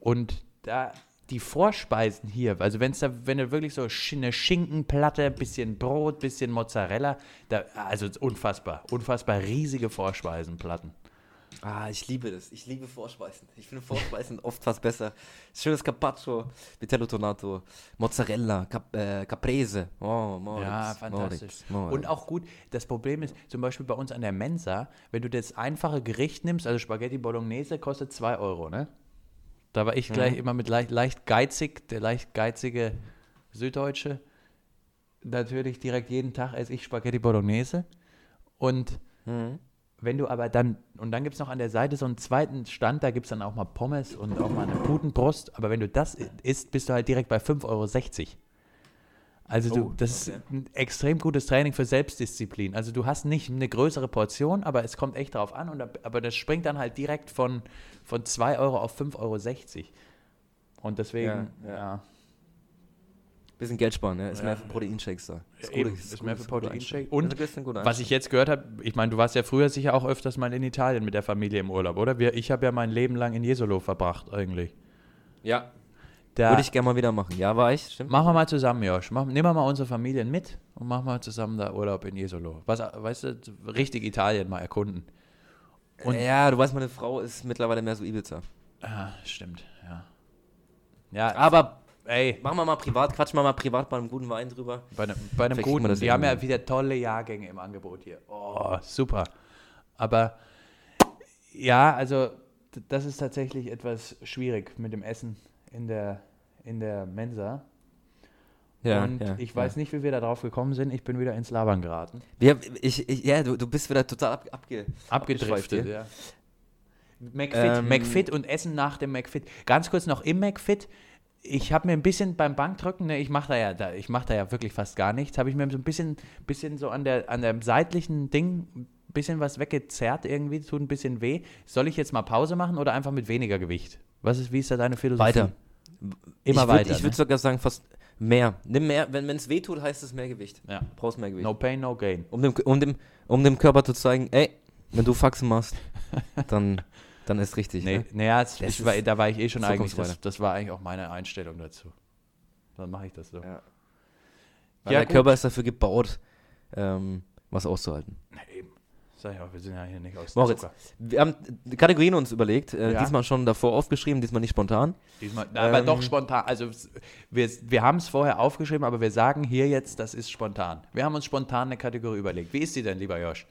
Und da die Vorspeisen hier, also wenn's da, wenn du wirklich so eine Schinkenplatte, bisschen Brot, bisschen Mozzarella, da, also unfassbar, unfassbar riesige Vorspeisenplatten. Ah, ich liebe das. Ich liebe Vorspeisen. Ich finde Vorspeisen oft fast besser. Schönes Carpaccio, Vitello Tonato, Mozzarella, Cap äh, Caprese. Oh, Moritz, Ja, fantastisch. Moritz, Moritz. Und auch gut, das Problem ist, zum Beispiel bei uns an der Mensa, wenn du das einfache Gericht nimmst, also Spaghetti Bolognese kostet 2 Euro, ne? Da war ich gleich immer mit leicht, leicht geizig, der leicht geizige Süddeutsche. natürlich direkt jeden Tag esse ich Spaghetti Bolognese. Und Mhm. Wenn du aber dann, und dann gibt es noch an der Seite so einen zweiten Stand, da gibt es dann auch mal Pommes und auch mal eine Putenbrust. Aber wenn du das isst, bist du halt direkt bei 5,60 Euro. Also du, Oh, das okay. ist ein extrem gutes Training für Selbstdisziplin. Also du hast nicht eine größere Portion, aber es kommt echt drauf an. Und, aber das springt dann halt direkt von, von 2 Euro auf 5,60 Euro. Und deswegen, Ja, ja, ja. Bisschen Geld sparen, ne? Ist Ja. mehr für Proteinshakes da. Ja, gut, ist ist gut, mehr für ein guter Proteinshake. Einstieg. Und ist guter Was ich jetzt gehört habe, ich meine, du warst ja früher sicher auch öfters mal in Italien mit der Familie im Urlaub, oder? Wir, ich habe ja mein Leben lang in Jesolo verbracht, eigentlich. Ja, Da, würde ich gerne mal wieder machen. Ja, war ich, stimmt. machen wir mal zusammen, Josh. Mach, nehmen wir mal unsere Familien mit und machen wir zusammen da Urlaub in Jesolo. Was, weißt du, richtig Italien mal erkunden. Und- ja, du weißt, meine Frau ist mittlerweile mehr so Ibiza. Ah, stimmt, ja. Ja, Aber ey, machen wir mal privat, quatschen wir mal privat bei einem guten Wein drüber. bei einem, bei einem guten, das die haben ja wieder tolle Jahrgänge im Angebot hier. Oh, super. Aber ja, also das ist tatsächlich etwas schwierig mit dem Essen in der, in der Mensa. Ja, und ja, ich ja. weiß nicht, wie wir da drauf gekommen sind. Ich bin wieder ins Labern geraten. Wir, ich, ich, ja, du, du bist wieder total ab, abge, Abgedriftet, ja. McFit, Ähm, McFit und Essen nach dem McFit. Ganz kurz noch im McFit. Ich habe mir ein bisschen beim Bankdrücken, ne, ich mache da ja, da, ich mache da ja wirklich fast gar nichts, habe ich mir so ein bisschen, bisschen so an der, an dem seitlichen Ding ein bisschen was weggezerrt irgendwie, tut ein bisschen weh. Soll ich jetzt mal Pause machen oder einfach mit weniger Gewicht? Was ist, wie ist da deine Philosophie? Weiter. Immer ich würd, weiter. Ich würde ne? sogar sagen, fast mehr. Nimm mehr, wenn es weh tut, heißt es mehr Gewicht. ja. Brauchst mehr Gewicht. No pain, no gain. Um, dem, um, dem, um dem Körper zu zeigen, ey, wenn du Faxen machst, dann, dann ist richtig. Nee, Ne? naja, das Das ich war, da war ich eh schon eigentlich, das, das war eigentlich auch meine Einstellung dazu. Dann mache ich das so. Ja. Weil Ja, der gut. Körper ist dafür gebaut, ähm, was auszuhalten. Na eben. Sag ich auch, wir sind ja hier nicht aus Moritz. Wir haben Kategorien uns überlegt, äh, Ja. diesmal schon davor aufgeschrieben, diesmal nicht spontan. Diesmal, na, aber Ähm, doch spontan. Also wir, wir haben es vorher aufgeschrieben, aber wir sagen hier jetzt, das ist spontan. Wir haben uns spontan eine Kategorie überlegt. Wie ist die denn, lieber Josh?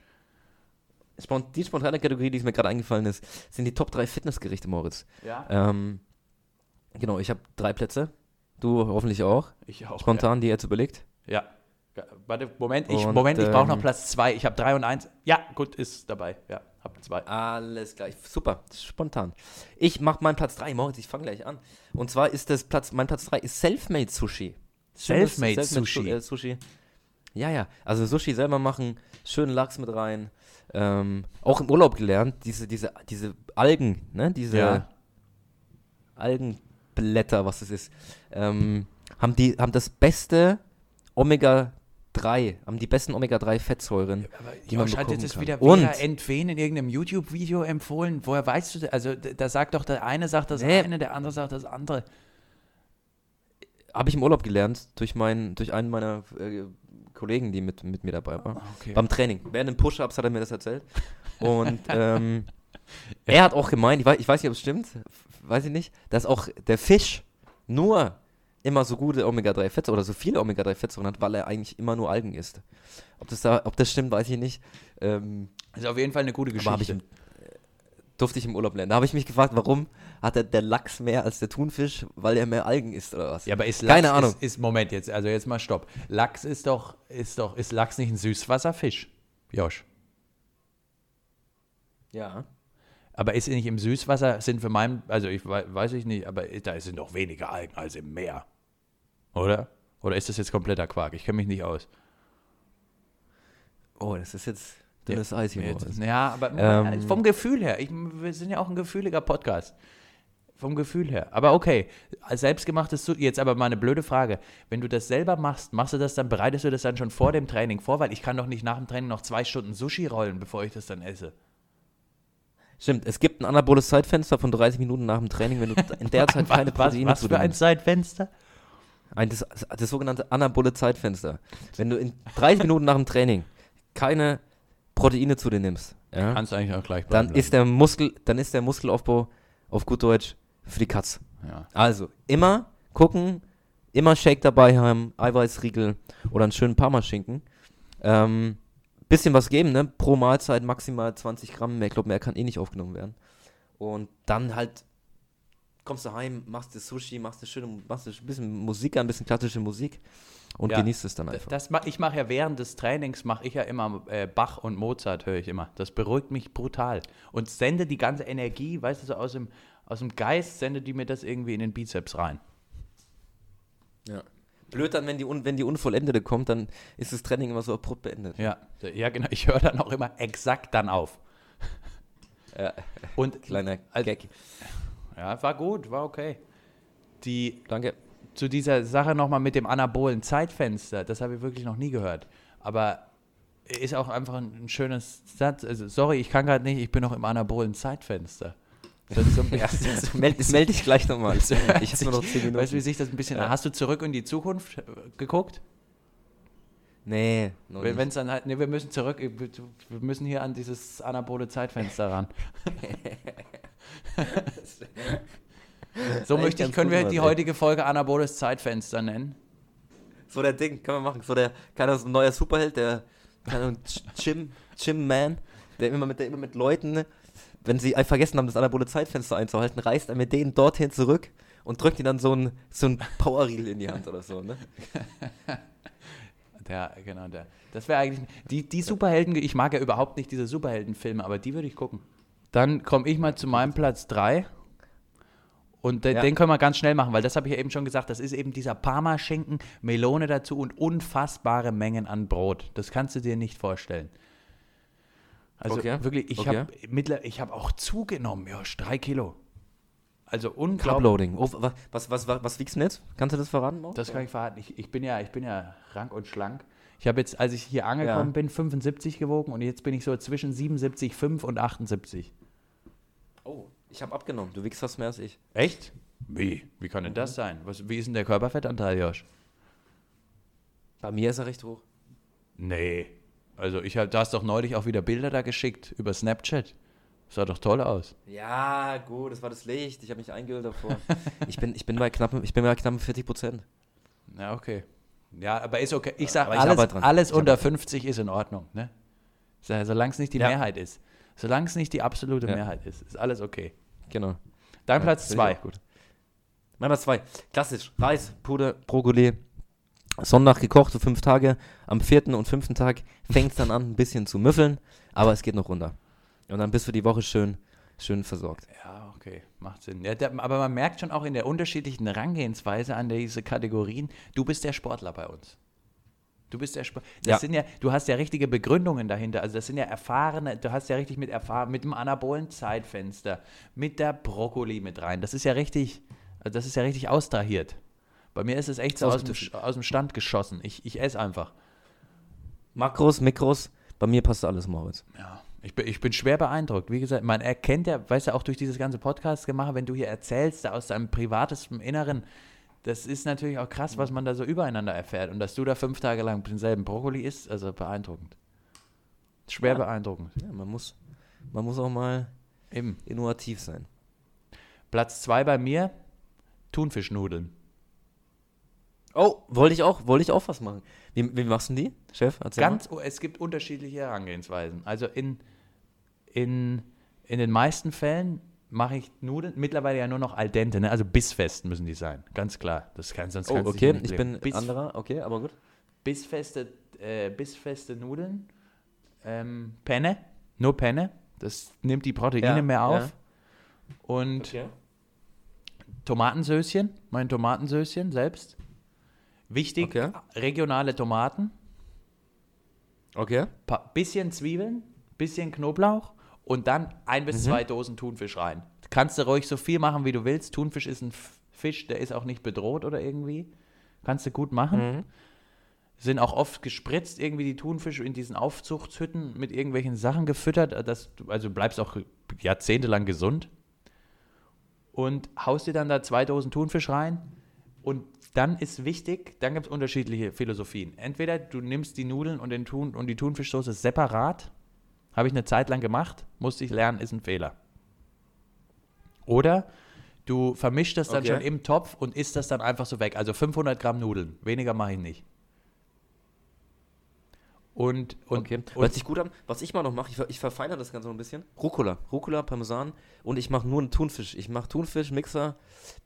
Die spontane Kategorie, die mir gerade eingefallen ist, sind die Top 3 Fitnessgerichte, Moritz. Ja, Ähm, genau, ich habe drei Plätze. Du hoffentlich auch. ich auch. Spontan, die jetzt überlegt. Ja. ja. Warte, Moment, ich, Und, Moment, ich brauche noch ähm, Platz zwei. Ich habe drei und eins. Ja, gut, ist dabei. Ja, hab zwei. Alles gleich. Super, spontan. Ich mache meinen Platz 3, Moritz, ich fange gleich an. Und zwar ist das Platz, mein Platz 3 ist Selfmade Sushi. Selfmade Su- Sushi. äh, Sushi. Ja, ja. Also Sushi selber machen, schönen Lachs mit rein. Ähm, auch im Urlaub gelernt, diese, diese, diese Algen, ne? Diese Ja. Algenblätter, was das ist, ähm, haben, die, haben das beste Omega-3, haben die besten Omega-3-Fettsäuren. Aber die man bekommen jetzt kann. wieder Und- entwen in irgendeinem YouTube-Video empfohlen. Woher weißt du das? Also, da sagt doch der eine sagt das Nee. eine, der andere sagt das andere. Habe ich im Urlaub gelernt, durch, meinen, durch einen meiner äh, Kollegen, die mit, mit mir dabei war. Okay. Beim Training. Während den Push-Ups hat er mir das erzählt. Und ähm, er hat auch gemeint, ich weiß, ich weiß nicht, ob es stimmt, weiß ich nicht, dass auch der Fisch nur immer so gute Omega-3-Fettsäuren oder so viele Omega-3-Fettsäuren hat, weil er eigentlich immer nur Algen isst. Ob das, da, ob das stimmt, weiß ich nicht. Ähm, ist auf jeden Fall eine gute Geschichte. Durfte ich im Urlaub lernen. Da habe ich mich gefragt, warum hat er der Lachs mehr als der Thunfisch, weil er mehr Algen isst oder was? Ja, aber ist Lachs, Keine Ahnung. Ist, ist, Moment, jetzt, also jetzt mal Stopp. Lachs ist doch, ist doch, ist Lachs nicht ein Süßwasserfisch? Josh. ja. Aber ist nicht im Süßwasser, sind für meinen, also ich wei- weiß ich nicht, aber da sind doch weniger Algen als im Meer. Oder? Oder ist das jetzt kompletter Quark? Ich kenne mich nicht aus. Oh, das ist jetzt dünnes Eis hier. Moritz. ja, aber Ähm. vom Gefühl her. Ich, wir sind ja auch ein gefühliger Podcast. Vom Gefühl her. Aber okay, selbstgemachtes, jetzt aber mal eine blöde Frage. Wenn du das selber machst, machst du das dann, bereitest du das dann schon vor dem Training vor? Weil ich kann doch nicht nach dem Training noch zwei Stunden Sushi rollen, bevor ich das dann esse. Stimmt, es gibt ein anaboles Zeitfenster von 30 Minuten nach dem Training, wenn du in der Zeit keine was, Proteine was zu für ein. Zeitfenster? Ein, das, das sogenannte anabole Zeitfenster. Wenn du in 30 Minuten nach dem Training keine Proteine zu dir nimmst, ja, Kannst du eigentlich auch gleich dann bleiben ist der Muskel, dann ist der Muskelaufbau auf gut Deutsch für die Katz. ja. Also immer gucken, immer Shake dabei haben, Eiweißriegel oder einen schönen Parmaschinken. Ähm, bisschen was geben, ne? Pro Mahlzeit maximal 20 Gramm mehr. Ich glaube, mehr kann eh nicht aufgenommen werden. Und dann halt kommst du heim, machst du Sushi, machst du schöne, machst du ein bisschen Musik an, ein bisschen klassische Musik. Und Ja, genießt es dann einfach. Das mach, ich mache ja während des Trainings, mache ich ja immer äh, Bach und Mozart, höre ich immer. Das beruhigt mich brutal. Und sende die ganze Energie, weißt du, so aus dem, aus dem Geist, sende die mir das irgendwie in den Bizeps rein. ja. Blöd dann, wenn die, un, wenn die Unvollendete kommt, dann ist das Training immer so abrupt beendet. Ja, ja genau. Ich höre dann auch immer exakt dann auf. Ja. Und Kleiner Also- Gag. ja, war gut, war okay. Die, Danke. Zu dieser Sache nochmal mit dem anabolen Zeitfenster, das habe ich wirklich noch nie gehört. Aber ist auch einfach ein, schönes Satz. Also, sorry, ich kann gerade nicht, ich bin noch im anabolen Zeitfenster. Das so ein bisschen, meld, dich gleich nochmal. Ich habe nur noch 10 Minuten. Weißt du, wie sich das ein bisschen. Ja. Hast du zurück in die Zukunft äh, geguckt? nee, Wenn es dann halt, nee, wir müssen zurück, wir wir müssen hier an dieses anabole Zeitfenster ran. so möchte ich, können wir die heutige Folge anaboles Zeitfenster nennen. So der Ding, kann man machen. So der, keine Ahnung, so ein neuer Superheld, der, keine Ahnung, Jim, Jim Man, der immer mit, der immer mit Leuten, wenn sie vergessen haben, das anabole Zeitfenster einzuhalten, reist er mit denen dorthin zurück und drückt ihnen dann so ein, so ein Powerriegel in die Hand oder so, ne? Der, genau, der. Das wäre eigentlich. Die, die Superhelden, ich mag ja überhaupt nicht diese Superheldenfilme, aber die würde ich gucken. Dann komme ich mal zu meinem Platz 3. Und den, Ja. den können wir ganz schnell machen, weil das habe ich ja eben schon gesagt. Das ist eben dieser Parmaschinken, Melone dazu und unfassbare Mengen an Brot. Das kannst du dir nicht vorstellen. Also Okay. wirklich, ich Okay. habe habe auch zugenommen, ja, drei Kilo. Also unglaublich. Uploading. Oh, wa- was, was, was, was wiegst du denn jetzt? Kannst du das verraten? Mo? Das kann ich verraten. Ich, ich, bin ja, ich bin ja rank und schlank. Ich habe jetzt, als ich hier angekommen Ja. bin, 75 gewogen und jetzt bin ich so zwischen 77,5 und 78. Oh, ich habe abgenommen. Du wiegst fast mehr als ich. Echt? Wie? Wie kann denn das sein? Was, wie ist denn der Körperfettanteil, Josh? Bei mir ist er recht hoch. Nee. Also ich hab, du hast doch neulich auch wieder Bilder da geschickt über Snapchat. Sah doch toll aus. Ja, gut, das war das Licht. Ich habe mich eingehüllt davor. ich, bin, ich bin bei knappen, ich bin bei knappen 40 Prozent. Ja, okay. Ja, aber ist okay. Ich sag, Aber ich alles, dran. alles Ich unter arbeite 50 ist in Ordnung, ne? So- Solange es nicht die Ja. Mehrheit ist. Solange es nicht die absolute Ja. Mehrheit ist, ist alles okay. Genau. Dein Ja, Platz finde ich 2. auch Gut. Mein Platz 2. Klassisch. Reis, Puder, Brokkoli. Sonntag gekocht für fünf Tage. Am vierten und fünften Tag fängt es dann an, ein bisschen zu müffeln. Aber es geht noch runter. Und dann bist du die Woche schön, schön versorgt. Ja, okay, macht Sinn. Ja, der, aber man merkt schon auch in der unterschiedlichen Herangehensweise an diese Kategorien, du bist der Sportler bei uns. Du bist der Sport. Das Ja. sind ja, du hast ja richtige Begründungen dahinter. Also das sind ja erfahrene, du hast ja richtig mit erfahren, mit dem anabolen Zeitfenster, mit der Brokkoli mit rein. Das ist ja richtig, also das ist ja richtig austrahiert. Bei mir ist es echt so Aus aus dem aus dem Stand geschossen. Ich, ich esse einfach. Makros, Mikros. Bei mir passt alles, Moritz. Ja, ich bin, ich bin schwer beeindruckt. Wie gesagt, man erkennt ja, weißt du, auch durch dieses ganze Podcast gemacht, wenn du hier erzählst, da aus deinem privatesten Inneren, das ist natürlich auch krass, was man da so übereinander erfährt. Und dass du da fünf Tage lang denselben Brokkoli isst, also beeindruckend. Schwer Ja. beeindruckend. Ja, man muss, man muss auch mal Eben. innovativ sein. Platz zwei bei mir, Thunfischnudeln. Oh, wollte ich auch, wollte ich auch was machen. Wie, wie machst du die, Chef? Erzähl Ganz, es gibt unterschiedliche Herangehensweisen. Also in, in, in den meisten Fällen mache ich Nudeln, mittlerweile ja nur noch al dente, ne? also bissfest müssen die sein, ganz klar. Das kann sonst. Oh, okay, ich bin Biss, anderer, okay, aber gut. bissfeste, äh, bissfeste Nudeln, ähm, Penne, nur Penne, das nimmt die Proteine Ja, mehr auf. ja. Und Tomatensößchen, mein Tomatensößchen selbst. Wichtig, Okay. regionale Tomaten, Okay. pa bisschen Zwiebeln, bisschen Knoblauch und dann ein bis Mhm. zwei Dosen Thunfisch rein. Kannst du ruhig so viel machen, wie du willst. Thunfisch ist ein Fisch, der ist auch nicht bedroht oder irgendwie. Kannst du gut machen. Mhm. Sind auch oft gespritzt, irgendwie die Thunfische in diesen Aufzuchtshütten mit irgendwelchen Sachen gefüttert. Dass du, also bleibst auch jahrzehntelang gesund. Und haust dir dann da zwei Dosen Thunfisch rein. Und dann ist wichtig, dann gibt es unterschiedliche Philosophien. Entweder du nimmst die Nudeln und, den Thun und die Thunfischsoße separat. Habe ich eine Zeit lang gemacht, musste ich lernen, ist ein Fehler. Oder du vermischst das dann Okay. schon im Topf und isst das dann einfach so weg. Also 500 Gramm Nudeln, weniger mache ich nicht. Und, und, okay. und Hört sich gut an. Was ich mal noch mache, ich, ich verfeinere das Ganze noch ein bisschen. Rucola. Rucola, Parmesan und ich mache nur einen Thunfisch. Ich mache Thunfisch, Mixer,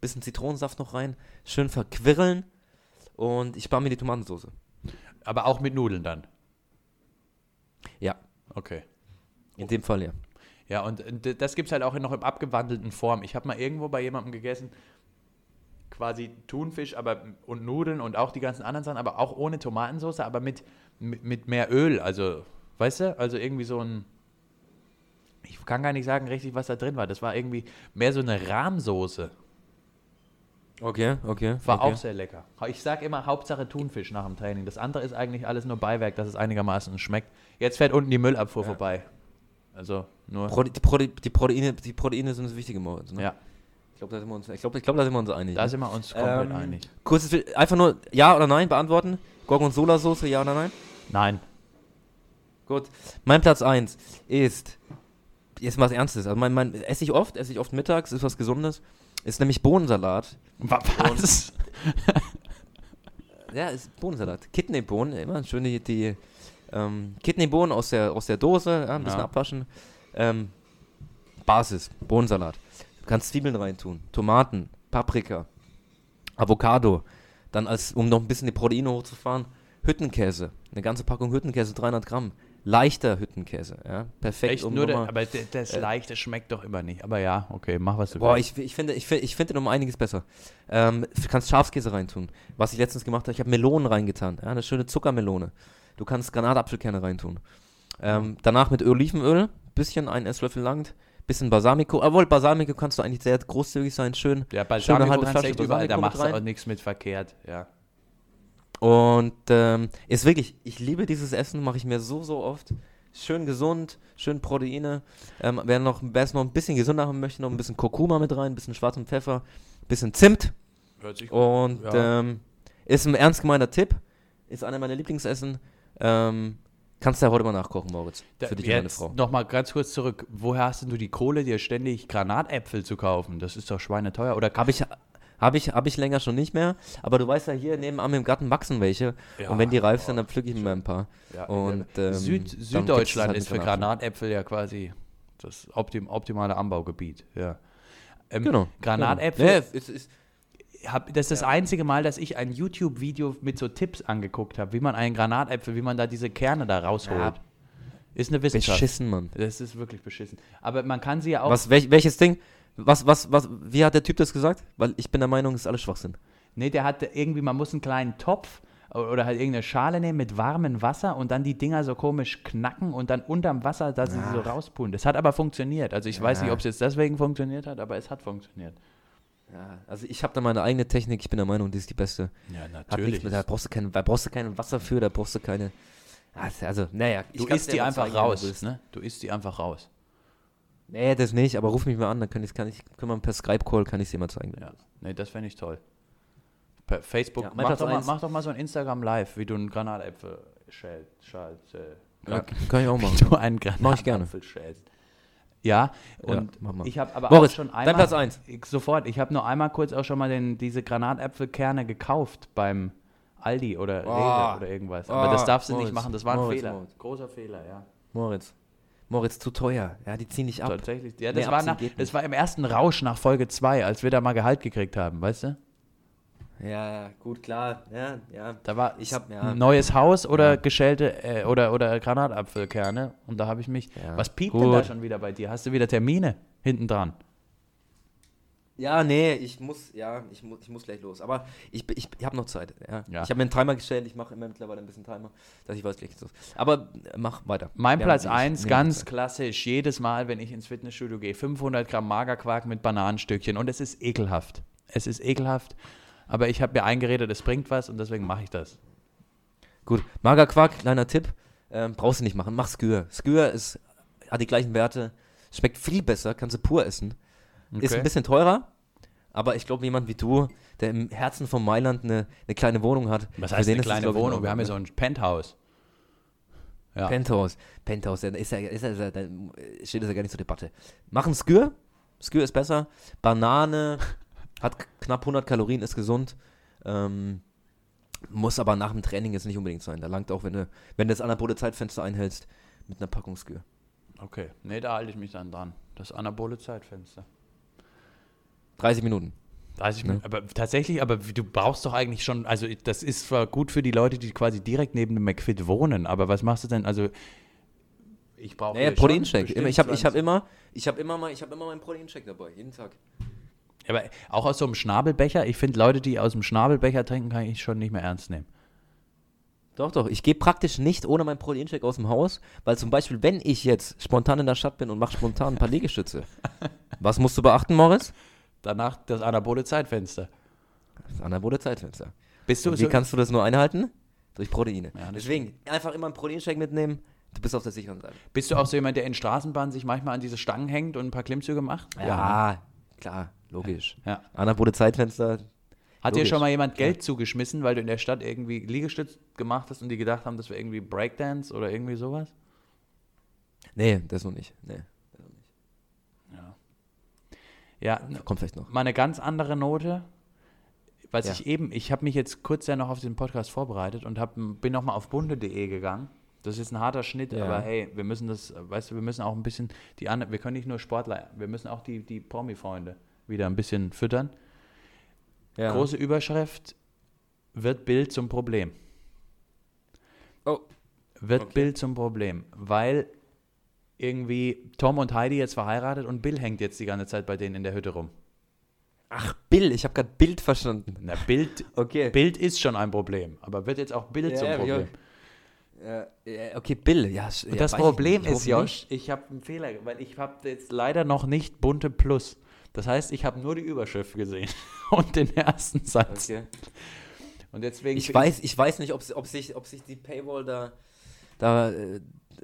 bisschen Zitronensaft noch rein, schön verquirlen und ich spare mir die Tomatensauce. Aber auch mit Nudeln dann. Ja, Okay. In dem Fall ja. Ja, und äh, das gibt es halt auch noch im abgewandelten Form. Ich habe mal irgendwo bei jemandem gegessen, quasi Thunfisch aber und Nudeln und auch die ganzen anderen Sachen, aber auch ohne Tomatensauce, aber mit, mit, mit mehr Öl. Also, weißt du? Also irgendwie so ein. Ich kann gar nicht sagen richtig, was da drin war. Das war irgendwie mehr so eine Rahmsoße. Okay, okay. War okay. auch sehr lecker. Ich sage immer Hauptsache Thunfisch nach dem Training. Das andere ist eigentlich alles nur Beiwerk, dass es einigermaßen schmeckt. Jetzt fährt unten die Müllabfuhr vorbei. Also nur. Prote die, Prote die, Proteine, die Proteine sind das Wichtige, Moritz. Ne? ja, Ich glaube, da sind wir uns, ich glaub, ich glaub, da sind wir uns einig. da ne? sind wir uns komplett Ähm, einig. Kurzes, Will- einfach nur Ja oder Nein beantworten. Gorgonzola-Soße, ja oder nein? Nein. Gut. Mein Platz 1 ist, jetzt mal was Ernstes, also mein, mein, esse ich oft, esse ich oft mittags, ist was Gesundes, ist nämlich Bohnensalat. Was? Ja, ist Bohnensalat. Kidneybohnen, immer schön die, die ähm, Kidneybohnen aus der, aus der Dose, ja, ein bisschen Ja. abwaschen. Ähm, Basis, Bohnensalat. Du kannst Zwiebeln reintun, Tomaten, Paprika, Avocado. Dann, als, um noch ein bisschen die Proteine hochzufahren, Hüttenkäse. Eine ganze Packung Hüttenkäse, 300 Gramm. Leichter Hüttenkäse, ja. Perfekt, Echt um nur der, nochmal- aber d- das äh, Leichte schmeckt doch immer nicht. Aber ja, okay, mach was du Boah, willst. ich, ich finde, ich, fi- ich finde um einiges besser. Ähm, du kannst Schafskäse reintun. Was ich letztens gemacht habe, ich habe Melonen reingetan. Ja, eine schöne Zuckermelone. Du kannst Granatapfelkerne reintun. Ähm, danach mit Olivenöl, bisschen ein Esslöffel langt, bisschen Balsamico. Obwohl, Balsamico kannst du eigentlich sehr großzügig sein, schön. Ja, schöne Balsamico halbe kannst du Flasche echt überall, da machst du auch nichts mit verkehrt. Ja. Und ähm, ist wirklich, ich liebe dieses Essen, mache ich mir so, so oft. Schön gesund, schön Proteine. Ähm, wer noch, wer es noch ein bisschen gesünder haben möchte, noch ein bisschen Kurkuma mit rein, ein bisschen schwarzen Pfeffer, ein bisschen Zimt. Hört sich Und Ja. ähm, ist ein ernst gemeinter Tipp. Ist einer meiner Lieblingsessen. Ähm, kannst du ja heute mal nachkochen, Moritz. Da, für dich und jetzt Frau. noch mal ganz kurz zurück. Woher hast denn du die Kohle, dir ständig Granatäpfel zu kaufen? Das ist doch schweineteuer. Oder Habe ich, hab ich, hab ich länger schon nicht mehr. Aber du weißt ja, hier nebenan im Garten wachsen welche. Ja, und wenn die reif sind, dann pflücke ich mir ein paar. Ja, Und, äh, ähm, Süd, Süddeutschland halt ist für danach. Granatäpfel ja quasi das optim, optimale Anbaugebiet. Ja. Ähm, Genau. Granatäpfel, Genau. Nee, ist, ist, hab, das ist das Ja. einzige Mal, dass ich ein YouTube-Video mit so Tipps angeguckt habe, wie man einen Granatäpfel, wie man da diese Kerne da rausholt. Ja. Ist eine Wissenschaft. beschissen, Mann. Das ist wirklich beschissen. Aber man kann sie ja auch. Was, welch, welches Ding? Was, was, was, wie hat der Typ das gesagt? Weil ich bin der Meinung, es ist alles Schwachsinn. Nee, der hat irgendwie, man muss einen kleinen Topf oder halt irgendeine Schale nehmen mit warmem Wasser und dann die Dinger so komisch knacken und dann unterm Wasser, dass sie so rauspulen. Das hat aber funktioniert. Also ich weiß nicht, Ja. ob es jetzt deswegen funktioniert hat, aber es hat funktioniert. Ja, also ich habe da meine eigene Technik. Ich bin der Meinung, die ist die beste. Ja, nichts mit, da brauchst du kein, da brauchst du kein Wasser für, da brauchst du keine. Also, Also, naja, Du kann's isst die einfach raus, ne? Du isst die einfach raus. Nee, das nicht, aber ruf mich mal an, dann kann ich, kann ich, können wir per Skype-Call, kann ich dir mal zeigen. Ja. Nee, das fände ich toll. Per Facebook, Ja, mach, doch mal, mach doch mal so ein Instagram live, wie du einen Granatäpfel schälst. schälst äh, Ja, kann ich auch machen. du einen Mach ich gerne. Granatäpfel schälst. Ja, und mal. ich habe aber Moritz, auch schon einmal. Platz eins. Ich, sofort, ich habe nur einmal kurz auch schon mal den, diese Granatäpfelkerne gekauft beim Aldi oder Oh. Rewe oder irgendwas. Aber Oh, das darfst du nicht Moritz, machen, das war ein Moritz, Fehler. Moritz. Großer Fehler, ja. Moritz. Moritz, zu teuer. Ja, die ziehen nicht ab. Tatsächlich. Ja, Nee, das, war nach, das nicht. war im ersten Rausch nach Folge 2, als wir da mal Gehalt gekriegt haben, weißt du? Ja, gut, klar. Ja, ja. Da war Ich hab- ja. ein neues Haus oder Ja. geschälte äh, oder, oder Granatapfelkerne und da habe ich mich. Ja. Was piept denn da Gut. schon wieder bei dir? Hast du wieder Termine hinten dran? Ja, nee, ich muss, ja, ich muss, ich muss gleich los. Aber ich, ich, ich habe noch Zeit. Ja. Ja. Ich habe mir einen Timer gestellt, ich mache immer mittlerweile ein bisschen Timer, dass ich weiß gleich los. Aber äh, mach weiter. Mein Wir Platz haben- ich 1, nehme ganz klassisch, jedes Mal, wenn ich ins Fitnessstudio gehe, 500 Gramm Magerquark mit Bananenstückchen und es ist ekelhaft. Es ist ekelhaft, aber ich habe mir eingeredet, es bringt was und deswegen mache ich das. Gut, Magerquark, kleiner Tipp. Ähm, brauchst du nicht machen, mach Skür. Skür ist, hat die gleichen Werte, schmeckt viel besser, kannst du pur essen. Ist ein bisschen teurer, aber ich glaube, jemand wie du, der im Herzen von Mailand eine, eine kleine Wohnung hat. Was heißt eine kleine Wohnung? Wir haben hier so ein Penthouse. Ja. Penthouse. Penthouse, da ist ja, ist ja, steht das ja gar nicht zur Debatte. Machen Skür, Skür ist besser. Banane hat knapp 100 Kalorien, ist gesund. Ähm, muss aber nach dem Training jetzt nicht unbedingt sein. Da langt auch, wenn du, wenn du das anabole Zeitfenster einhältst, mit einer Packung Skür. Okay, nee, da halte ich mich dann dran. Das anabole Zeitfenster. 30 Minuten. 30 Ne? Minuten. Aber tatsächlich, aber du brauchst doch eigentlich schon, also das ist zwar gut für die Leute, die quasi direkt neben dem McFit wohnen, aber was machst du denn? Also ich brauche Naja, Proteinshake. Immer- Ich habe ich hab 20. immer, ich hab immer, mal, ich hab immer meinen Proteinshake dabei, jeden Tag. Aber auch aus so einem Schnabelbecher, ich finde Leute, die aus dem Schnabelbecher trinken, kann ich schon nicht mehr ernst nehmen. Doch, doch. Ich gehe praktisch nicht ohne meinen Proteinshake aus dem Haus, weil zum Beispiel, wenn ich jetzt spontan in der Stadt bin und mache spontan ein paar Liegestütze, was musst du beachten, Morris? Danach das anabole Zeitfenster. Das anabole Zeitfenster. Bist du Und wie so, kannst du das nur einhalten? Durch Proteine. Ja, Deswegen einfach immer einen Proteinshake mitnehmen. Du bist auf der sicheren Seite. bist du auch so jemand, der in Straßenbahnen sich manchmal an diese Stangen hängt und ein paar Klimmzüge macht? Ja, klar, logisch. Ja. Anabole Zeitfenster. Hat dir Logisch. schon mal jemand Geld zugeschmissen, weil du in der Stadt irgendwie Liegestütz gemacht hast und die gedacht haben, das wäre irgendwie Breakdance oder irgendwie sowas? Nee, das noch nicht. Nee, Ja, kommt vielleicht noch. mal eine ganz andere Note. Was Ja. ich eben, ich habe mich jetzt kurz ja noch auf den Podcast vorbereitet und hab, bin nochmal auf bunde.de gegangen. Das ist ein harter Schnitt, Ja. aber hey, wir müssen das, weißt du, wir müssen auch ein bisschen die anderen, wir können nicht nur Sportler, wir müssen auch die, die Promi-Freunde wieder ein bisschen füttern. Ja. Große Überschrift, wird Bild zum Problem. Oh. Wird Okay. Bild zum Problem, weil irgendwie Tom und Heidi jetzt verheiratet und Bill hängt jetzt die ganze Zeit bei denen in der Hütte rum. Ach, Bill. Ich habe gerade Bild verstanden. Na, Bild, Okay. Bild ist schon ein Problem, aber wird jetzt auch Bild Ja, zum ja, Problem. Ja, okay, Bill. Ja, Und das Problem ist, Josh, ich habe einen Fehler, weil ich habe jetzt leider noch nicht bunte Plus. Das heißt, ich habe nur die Überschrift gesehen und den ersten Satz. Okay. Und deswegen Ich weiß, ich weiß nicht, ob, ob, sich, ob sich die Paywall da, da äh,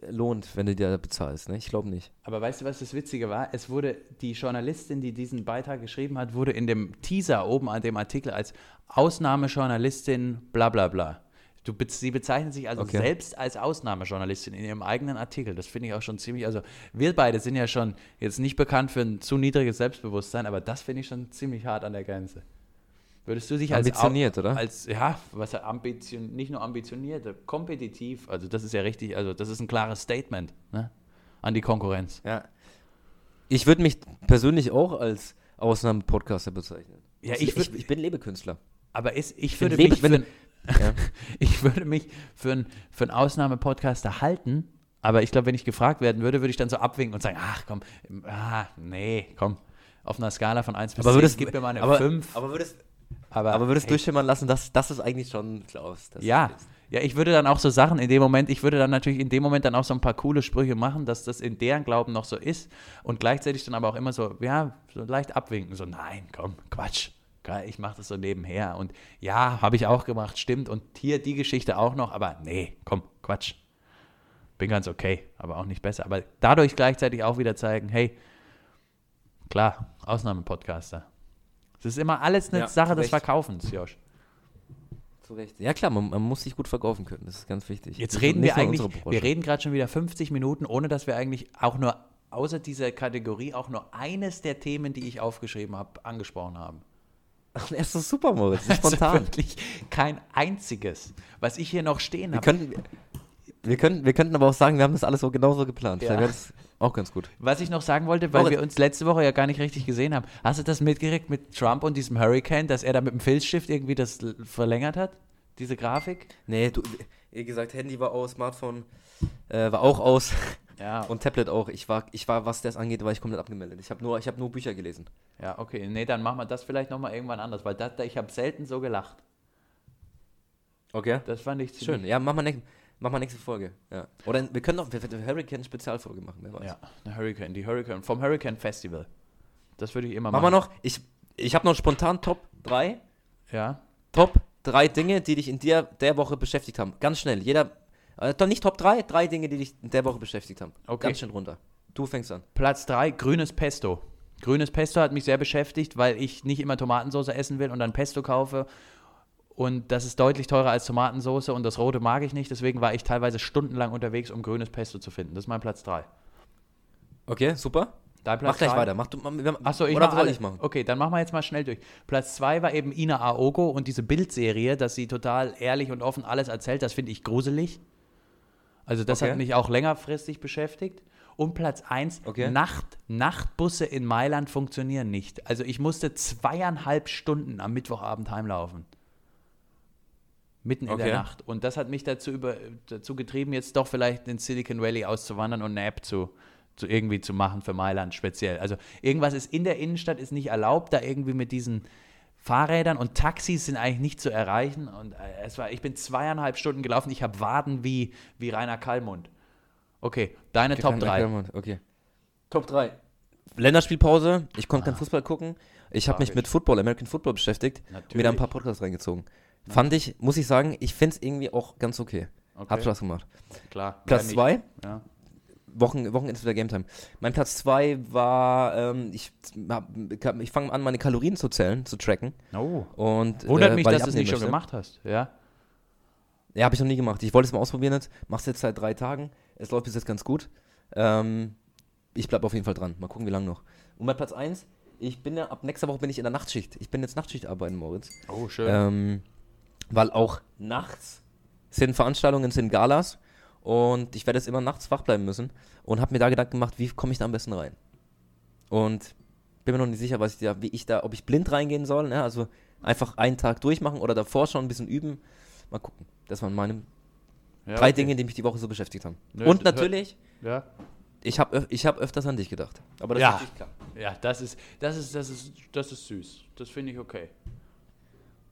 lohnt, wenn du dir da bezahlst. Ne? Ich glaube nicht. Aber weißt du, was das Witzige war? Es wurde, die Journalistin, die diesen Beitrag geschrieben hat, wurde in dem Teaser oben an dem Artikel als Ausnahmejournalistin bla bla bla. Du, sie bezeichnet sich also Okay. selbst als Ausnahmejournalistin in ihrem eigenen Artikel. Das finde ich auch schon ziemlich, also wir beide sind ja schon jetzt nicht bekannt für ein zu niedriges Selbstbewusstsein, aber das finde ich schon ziemlich hart an der Grenze. Würdest du dich als Ambitioniert, oder? als ja, was ambition, nicht nur ambitioniert, kompetitiv, also das ist ja richtig, also das ist ein klares Statement, ne? An die Konkurrenz. Ja. Ich würde mich persönlich auch als Ausnahmepodcaster bezeichnen. Ja, ich, ich ich, ich bin Lebekünstler. Aber ist, ich, bin würde lebe- mich für, wenn- Ja. ich würde mich für, ein, für einen Ausnahmepodcaster halten, aber ich glaube, wenn ich gefragt werden würde, würde ich dann so abwinken und sagen, ach komm, ah, nee, komm, auf einer Skala von 1 bis aber 10, würdest, gib mir mal eine aber, 5. Aber würdest, Aber, aber würdest hey, durchschimmern lassen, dass das ist eigentlich schon Klaus. Das Ja, ist- ja, ich würde dann auch so Sachen in dem Moment, ich würde dann natürlich in dem Moment dann auch so ein paar coole Sprüche machen, dass das in deren Glauben noch so ist und gleichzeitig dann aber auch immer so, ja, so leicht abwinken, so nein, komm, Quatsch, ich mache das so nebenher und ja, habe ich auch gemacht, stimmt und hier die Geschichte auch noch, aber nee, komm, Quatsch. Bin ganz okay, aber auch nicht besser. Aber dadurch gleichzeitig auch wieder zeigen, hey, klar, Ausnahmepodcaster. Es ist immer alles eine Ja, Sache des. Verkaufens, Josh. Zu Recht. Ja klar, man, man muss sich gut verkaufen können. Das ist ganz wichtig. Jetzt reden wir eigentlich, wir reden gerade schon wieder 50 Minuten, ohne dass wir eigentlich auch nur außer dieser Kategorie auch nur eines der Themen, die ich aufgeschrieben habe, angesprochen haben. Ach, er ist doch super, Moritz. Das ist Also spontan. wirklich kein einziges, was ich hier noch stehen wir, habe. könnten, wir, könnten, wir könnten aber auch sagen, wir haben das alles so genauso geplant. Ja. Auch ganz gut. Was ich noch sagen wollte, weil Moritz. wir uns letzte Woche ja gar nicht richtig gesehen haben. Hast du das mitgekriegt mit Trump und diesem Hurricane, dass er da mit dem Filzstift irgendwie das verlängert hat? Diese Grafik? Nee, du, wie gesagt, Handy war aus, Smartphone äh, war auch aus Ja, und Tablet auch. Ich war, ich war, was das angeht, war ich komplett abgemeldet. Ich habe nur, ich hab nur Bücher gelesen. ja, okay. Nee, dann machen wir das vielleicht nochmal irgendwann anders, weil das, ich habe selten so gelacht. Okay. Das fand ich ziemlich Schön. Ja, mach mal, nächst, mach mal nächste Folge. Ja. Oder wir können noch wir- wir- Hurricane-Spezialfolge machen, wer weiß. Ja, eine Hurricane, die Hurricane, vom Hurricane Festival. Das würde ich immer Machen wir machen. noch, ich, ich habe noch spontan Top 3. Ja. Top 3 Dinge, die dich in der, der Woche beschäftigt haben. Ganz schnell. Jeder, äh, nicht Top 3, drei Dinge, die dich in der Woche beschäftigt haben. Okay. Ganz schnell runter. Du fängst an. Platz 3, grünes Pesto. Grünes Pesto hat mich sehr beschäftigt, weil ich nicht immer Tomatensauce essen will und dann Pesto kaufe. Und das ist deutlich teurer als Tomatensauce und das rote mag ich nicht. Deswegen war ich teilweise stundenlang unterwegs, um grünes Pesto zu finden. Das ist mein Platz 3. Okay, super. Dein Platz Mach gleich drei? weiter. Mach du, mach, wir- Achso, ich oder mach soll ich machen? Okay, dann machen wir jetzt mal schnell durch. Platz 2 war eben Ina Aogo und diese Bildserie, dass sie total ehrlich und offen alles erzählt, das finde ich gruselig. Also das Okay. hat mich auch längerfristig beschäftigt. Und Platz 1, Okay. Nacht, Nachtbusse in Mailand funktionieren nicht. Also ich musste zweieinhalb Stunden am Mittwochabend heimlaufen. Mitten in Okay. der Nacht. Und das hat mich dazu, über, dazu getrieben, jetzt doch vielleicht in Silicon Valley auszuwandern und eine App zu, zu irgendwie zu machen für Mailand speziell. Also irgendwas ist in der Innenstadt ist nicht erlaubt, da irgendwie mit diesen Fahrrädern und Taxis sind eigentlich nicht zu erreichen. Und äh, es war, ich bin zweieinhalb Stunden gelaufen, ich habe Waden wie, wie Rainer Kallmund. Okay, deine Top 3. Okay. Top 3. Länderspielpause. Ich konnte kein Fußball gucken. Ich habe mich mit Football, American Football beschäftigt und mir da ein Natürlich. paar Podcasts reingezogen. Fand ich, muss ich sagen, ich finde es irgendwie auch ganz okay. Okay. Hat Spaß gemacht. Klar. Platz wer nicht? 2, Ja. Wochen, Wochenende der Game Time. Mein Platz 2 war, ähm, ich, hab- ich fange an, meine Kalorien zu zählen, zu tracken. Oh. Und, Wundert äh, mich, dass du es nicht schon möchte. gemacht hast. Ja. Ja, habe ich noch nie gemacht. Ich wollte es mal ausprobieren jetzt. Mach's jetzt seit drei Tagen. Es läuft bis jetzt ganz gut. Ähm, ich bleibe auf jeden Fall dran. Mal gucken, wie lange noch. Und mein Platz 1, ich bin ja, ab nächster Woche bin ich in der Nachtschicht. Ich bin jetzt Nachtschicht arbeiten, Moritz. Oh, schön. Ähm, weil auch nachts sind Veranstaltungen, sind Galas. Und ich werde jetzt immer nachts wach bleiben müssen. Und habe mir da Gedanken gemacht, wie komme ich da am besten rein. Und bin mir noch nicht sicher, was ich da, wie ich da, ob ich blind reingehen soll. Ne? Also einfach einen Tag durchmachen oder davor schon ein bisschen üben. Mal gucken. Das waren meine Ja, drei okay. Dinge, die mich die Woche so beschäftigt haben. Nö, Und natürlich, Ja. ich habe ich hab öfters an dich gedacht. Aber das Ja. ist natürlich klar. Ja, das ist, das ist, das ist, das ist süß. Das finde ich okay.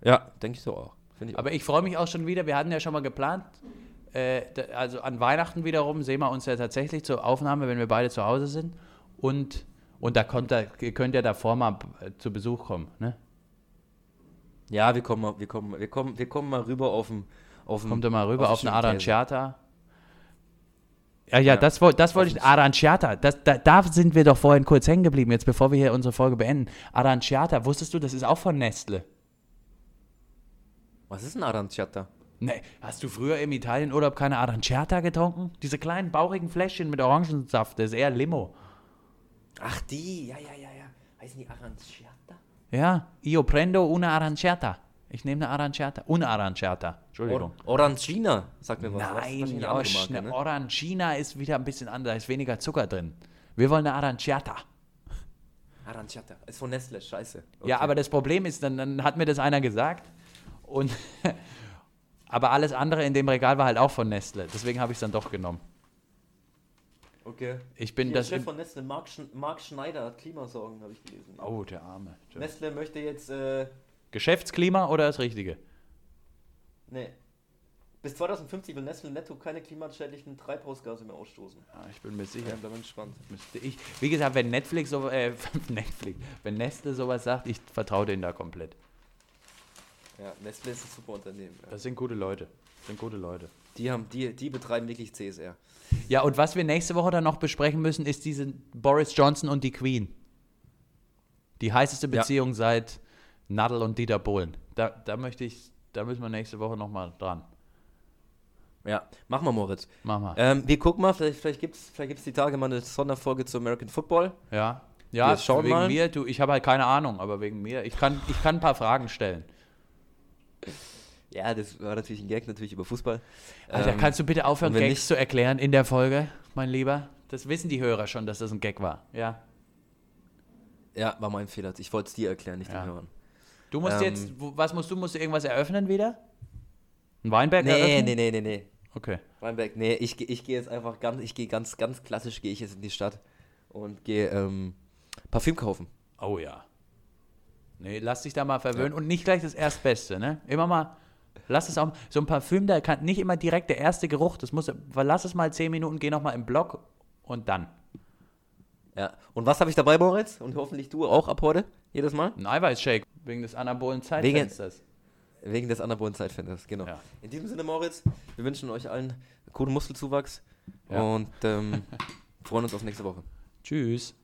Ja, denke ich so auch. Finde ich auch. Aber ich freue mich auch schon wieder. Wir hatten ja schon mal geplant. Äh, also an Weihnachten wiederum sehen wir uns ja tatsächlich zur Aufnahme, wenn wir beide zu Hause sind. Und, und da kommt da, ihr könnt ja davor mal äh, zu Besuch kommen. Ne? Ja, wir kommen mal, wir kommen, wir kommen, wir kommen mal rüber auf dem, auf Kommt ihr mal rüber auf auf den eine. Aranciata. Ja, ja, Ja. das, das wollte ich. Aranciata, das, da, da sind wir doch vorhin kurz hängen geblieben, jetzt bevor wir hier unsere Folge beenden. Aranciata, wusstest du, das ist auch von Nestle. Was ist ein Aranciata? Nee, hast du früher im Italienurlaub keine Aranciata getrunken? Diese kleinen bauchigen Fläschchen mit Orangensaft, das ist eher Limo. Ach, die, ja, ja, ja, ja. Heißen die Aranciata? Ja, io prendo una aranciata. Ich nehme eine Aranciata. Una Aranciata. Entschuldigung. Or Orangina, sagt mir was. Nein, eine Josh, Marke, eine ne? Orangina ist wieder ein bisschen anders, da ist weniger Zucker drin. Wir wollen eine Aranciata. Aranciata. Ist von Nestle, scheiße. Ja, Okay. aber das Problem ist, dann, dann hat mir das einer gesagt. Und aber alles andere in dem Regal war halt auch von Nestle. Deswegen habe ich es dann doch genommen. Okay. Ich bin Hier, das. Chef Im, von Nestle, Marc, Sch Marc Schneider hat Klimasorgen, habe ich gelesen. oh, der Arme. Nestle möchte jetzt, äh, Geschäftsklima oder das Richtige? nee. Bis 2050 will Nestle netto keine klimaschädlichen Treibhausgase mehr ausstoßen. Ja, ich bin mir sicher. Ja, da bin ich gespannt. Müsste ich, wie gesagt, wenn Netflix so, äh, Netflix, wenn Nestle sowas sagt, ich vertraue denen da komplett. Ja, Nestle ist ein super Unternehmen. Ja. Das sind gute Leute. Das sind gute Leute. Die, haben, die, die betreiben wirklich CSR. Ja, und was wir nächste Woche dann noch besprechen müssen, ist diese Boris Johnson und die Queen. Die heißeste Ja. Beziehung seit Nadel und Dieter Bohlen. Da, da möchte ich, da müssen wir nächste Woche nochmal dran. Ja, mach mal, Moritz. Mach mal. Ähm, wir gucken mal, vielleicht, vielleicht gibt es vielleicht gibt's die Tage mal eine Sonderfolge zu American Football. ja. Ja, wir schauen wegen mal. mir, du, ich habe halt keine Ahnung, aber wegen mir, ich kann, ich kann ein paar Fragen stellen. Ja, das war natürlich ein Gag, natürlich über Fußball. Alter, Ähm, kannst du bitte aufhören, Gags nicht- zu erklären in der Folge, mein Lieber? Das wissen die Hörer schon, dass das ein Gag war. Ja. Ja, war mein Fehler. Ich wollte es dir erklären, nicht Ja. den Hörern. Du musst Ähm, jetzt, was musst du? Musst du irgendwas eröffnen wieder? Ein Weinberg Nee, eröffnen? nee, nee, nee, nee. Okay. Weinberg, nee, ich, ich gehe jetzt einfach ganz, ich gehe ganz, ganz klassisch, gehe ich jetzt in die Stadt und gehe ähm, Parfüm kaufen. Oh ja. Nee, lass dich da mal verwöhnen und nicht gleich das Erstbeste, ne? Immer mal, lass es auch, so ein Parfüm, da kann nicht immer direkt der erste Geruch, das muss, lass es mal zehn Minuten, geh nochmal im Block und dann. Ja. Und was habe ich dabei, Moritz? Und hoffentlich du auch ab heute, jedes Mal? Ein Eiweißshake, wegen des anabolen Zeitfensters. Wegen des anabolen Zeitfensters, genau. Ja. In diesem Sinne, Moritz, wir wünschen euch allen guten Muskelzuwachs Ja. und ähm, freuen uns auf nächste Woche. Tschüss.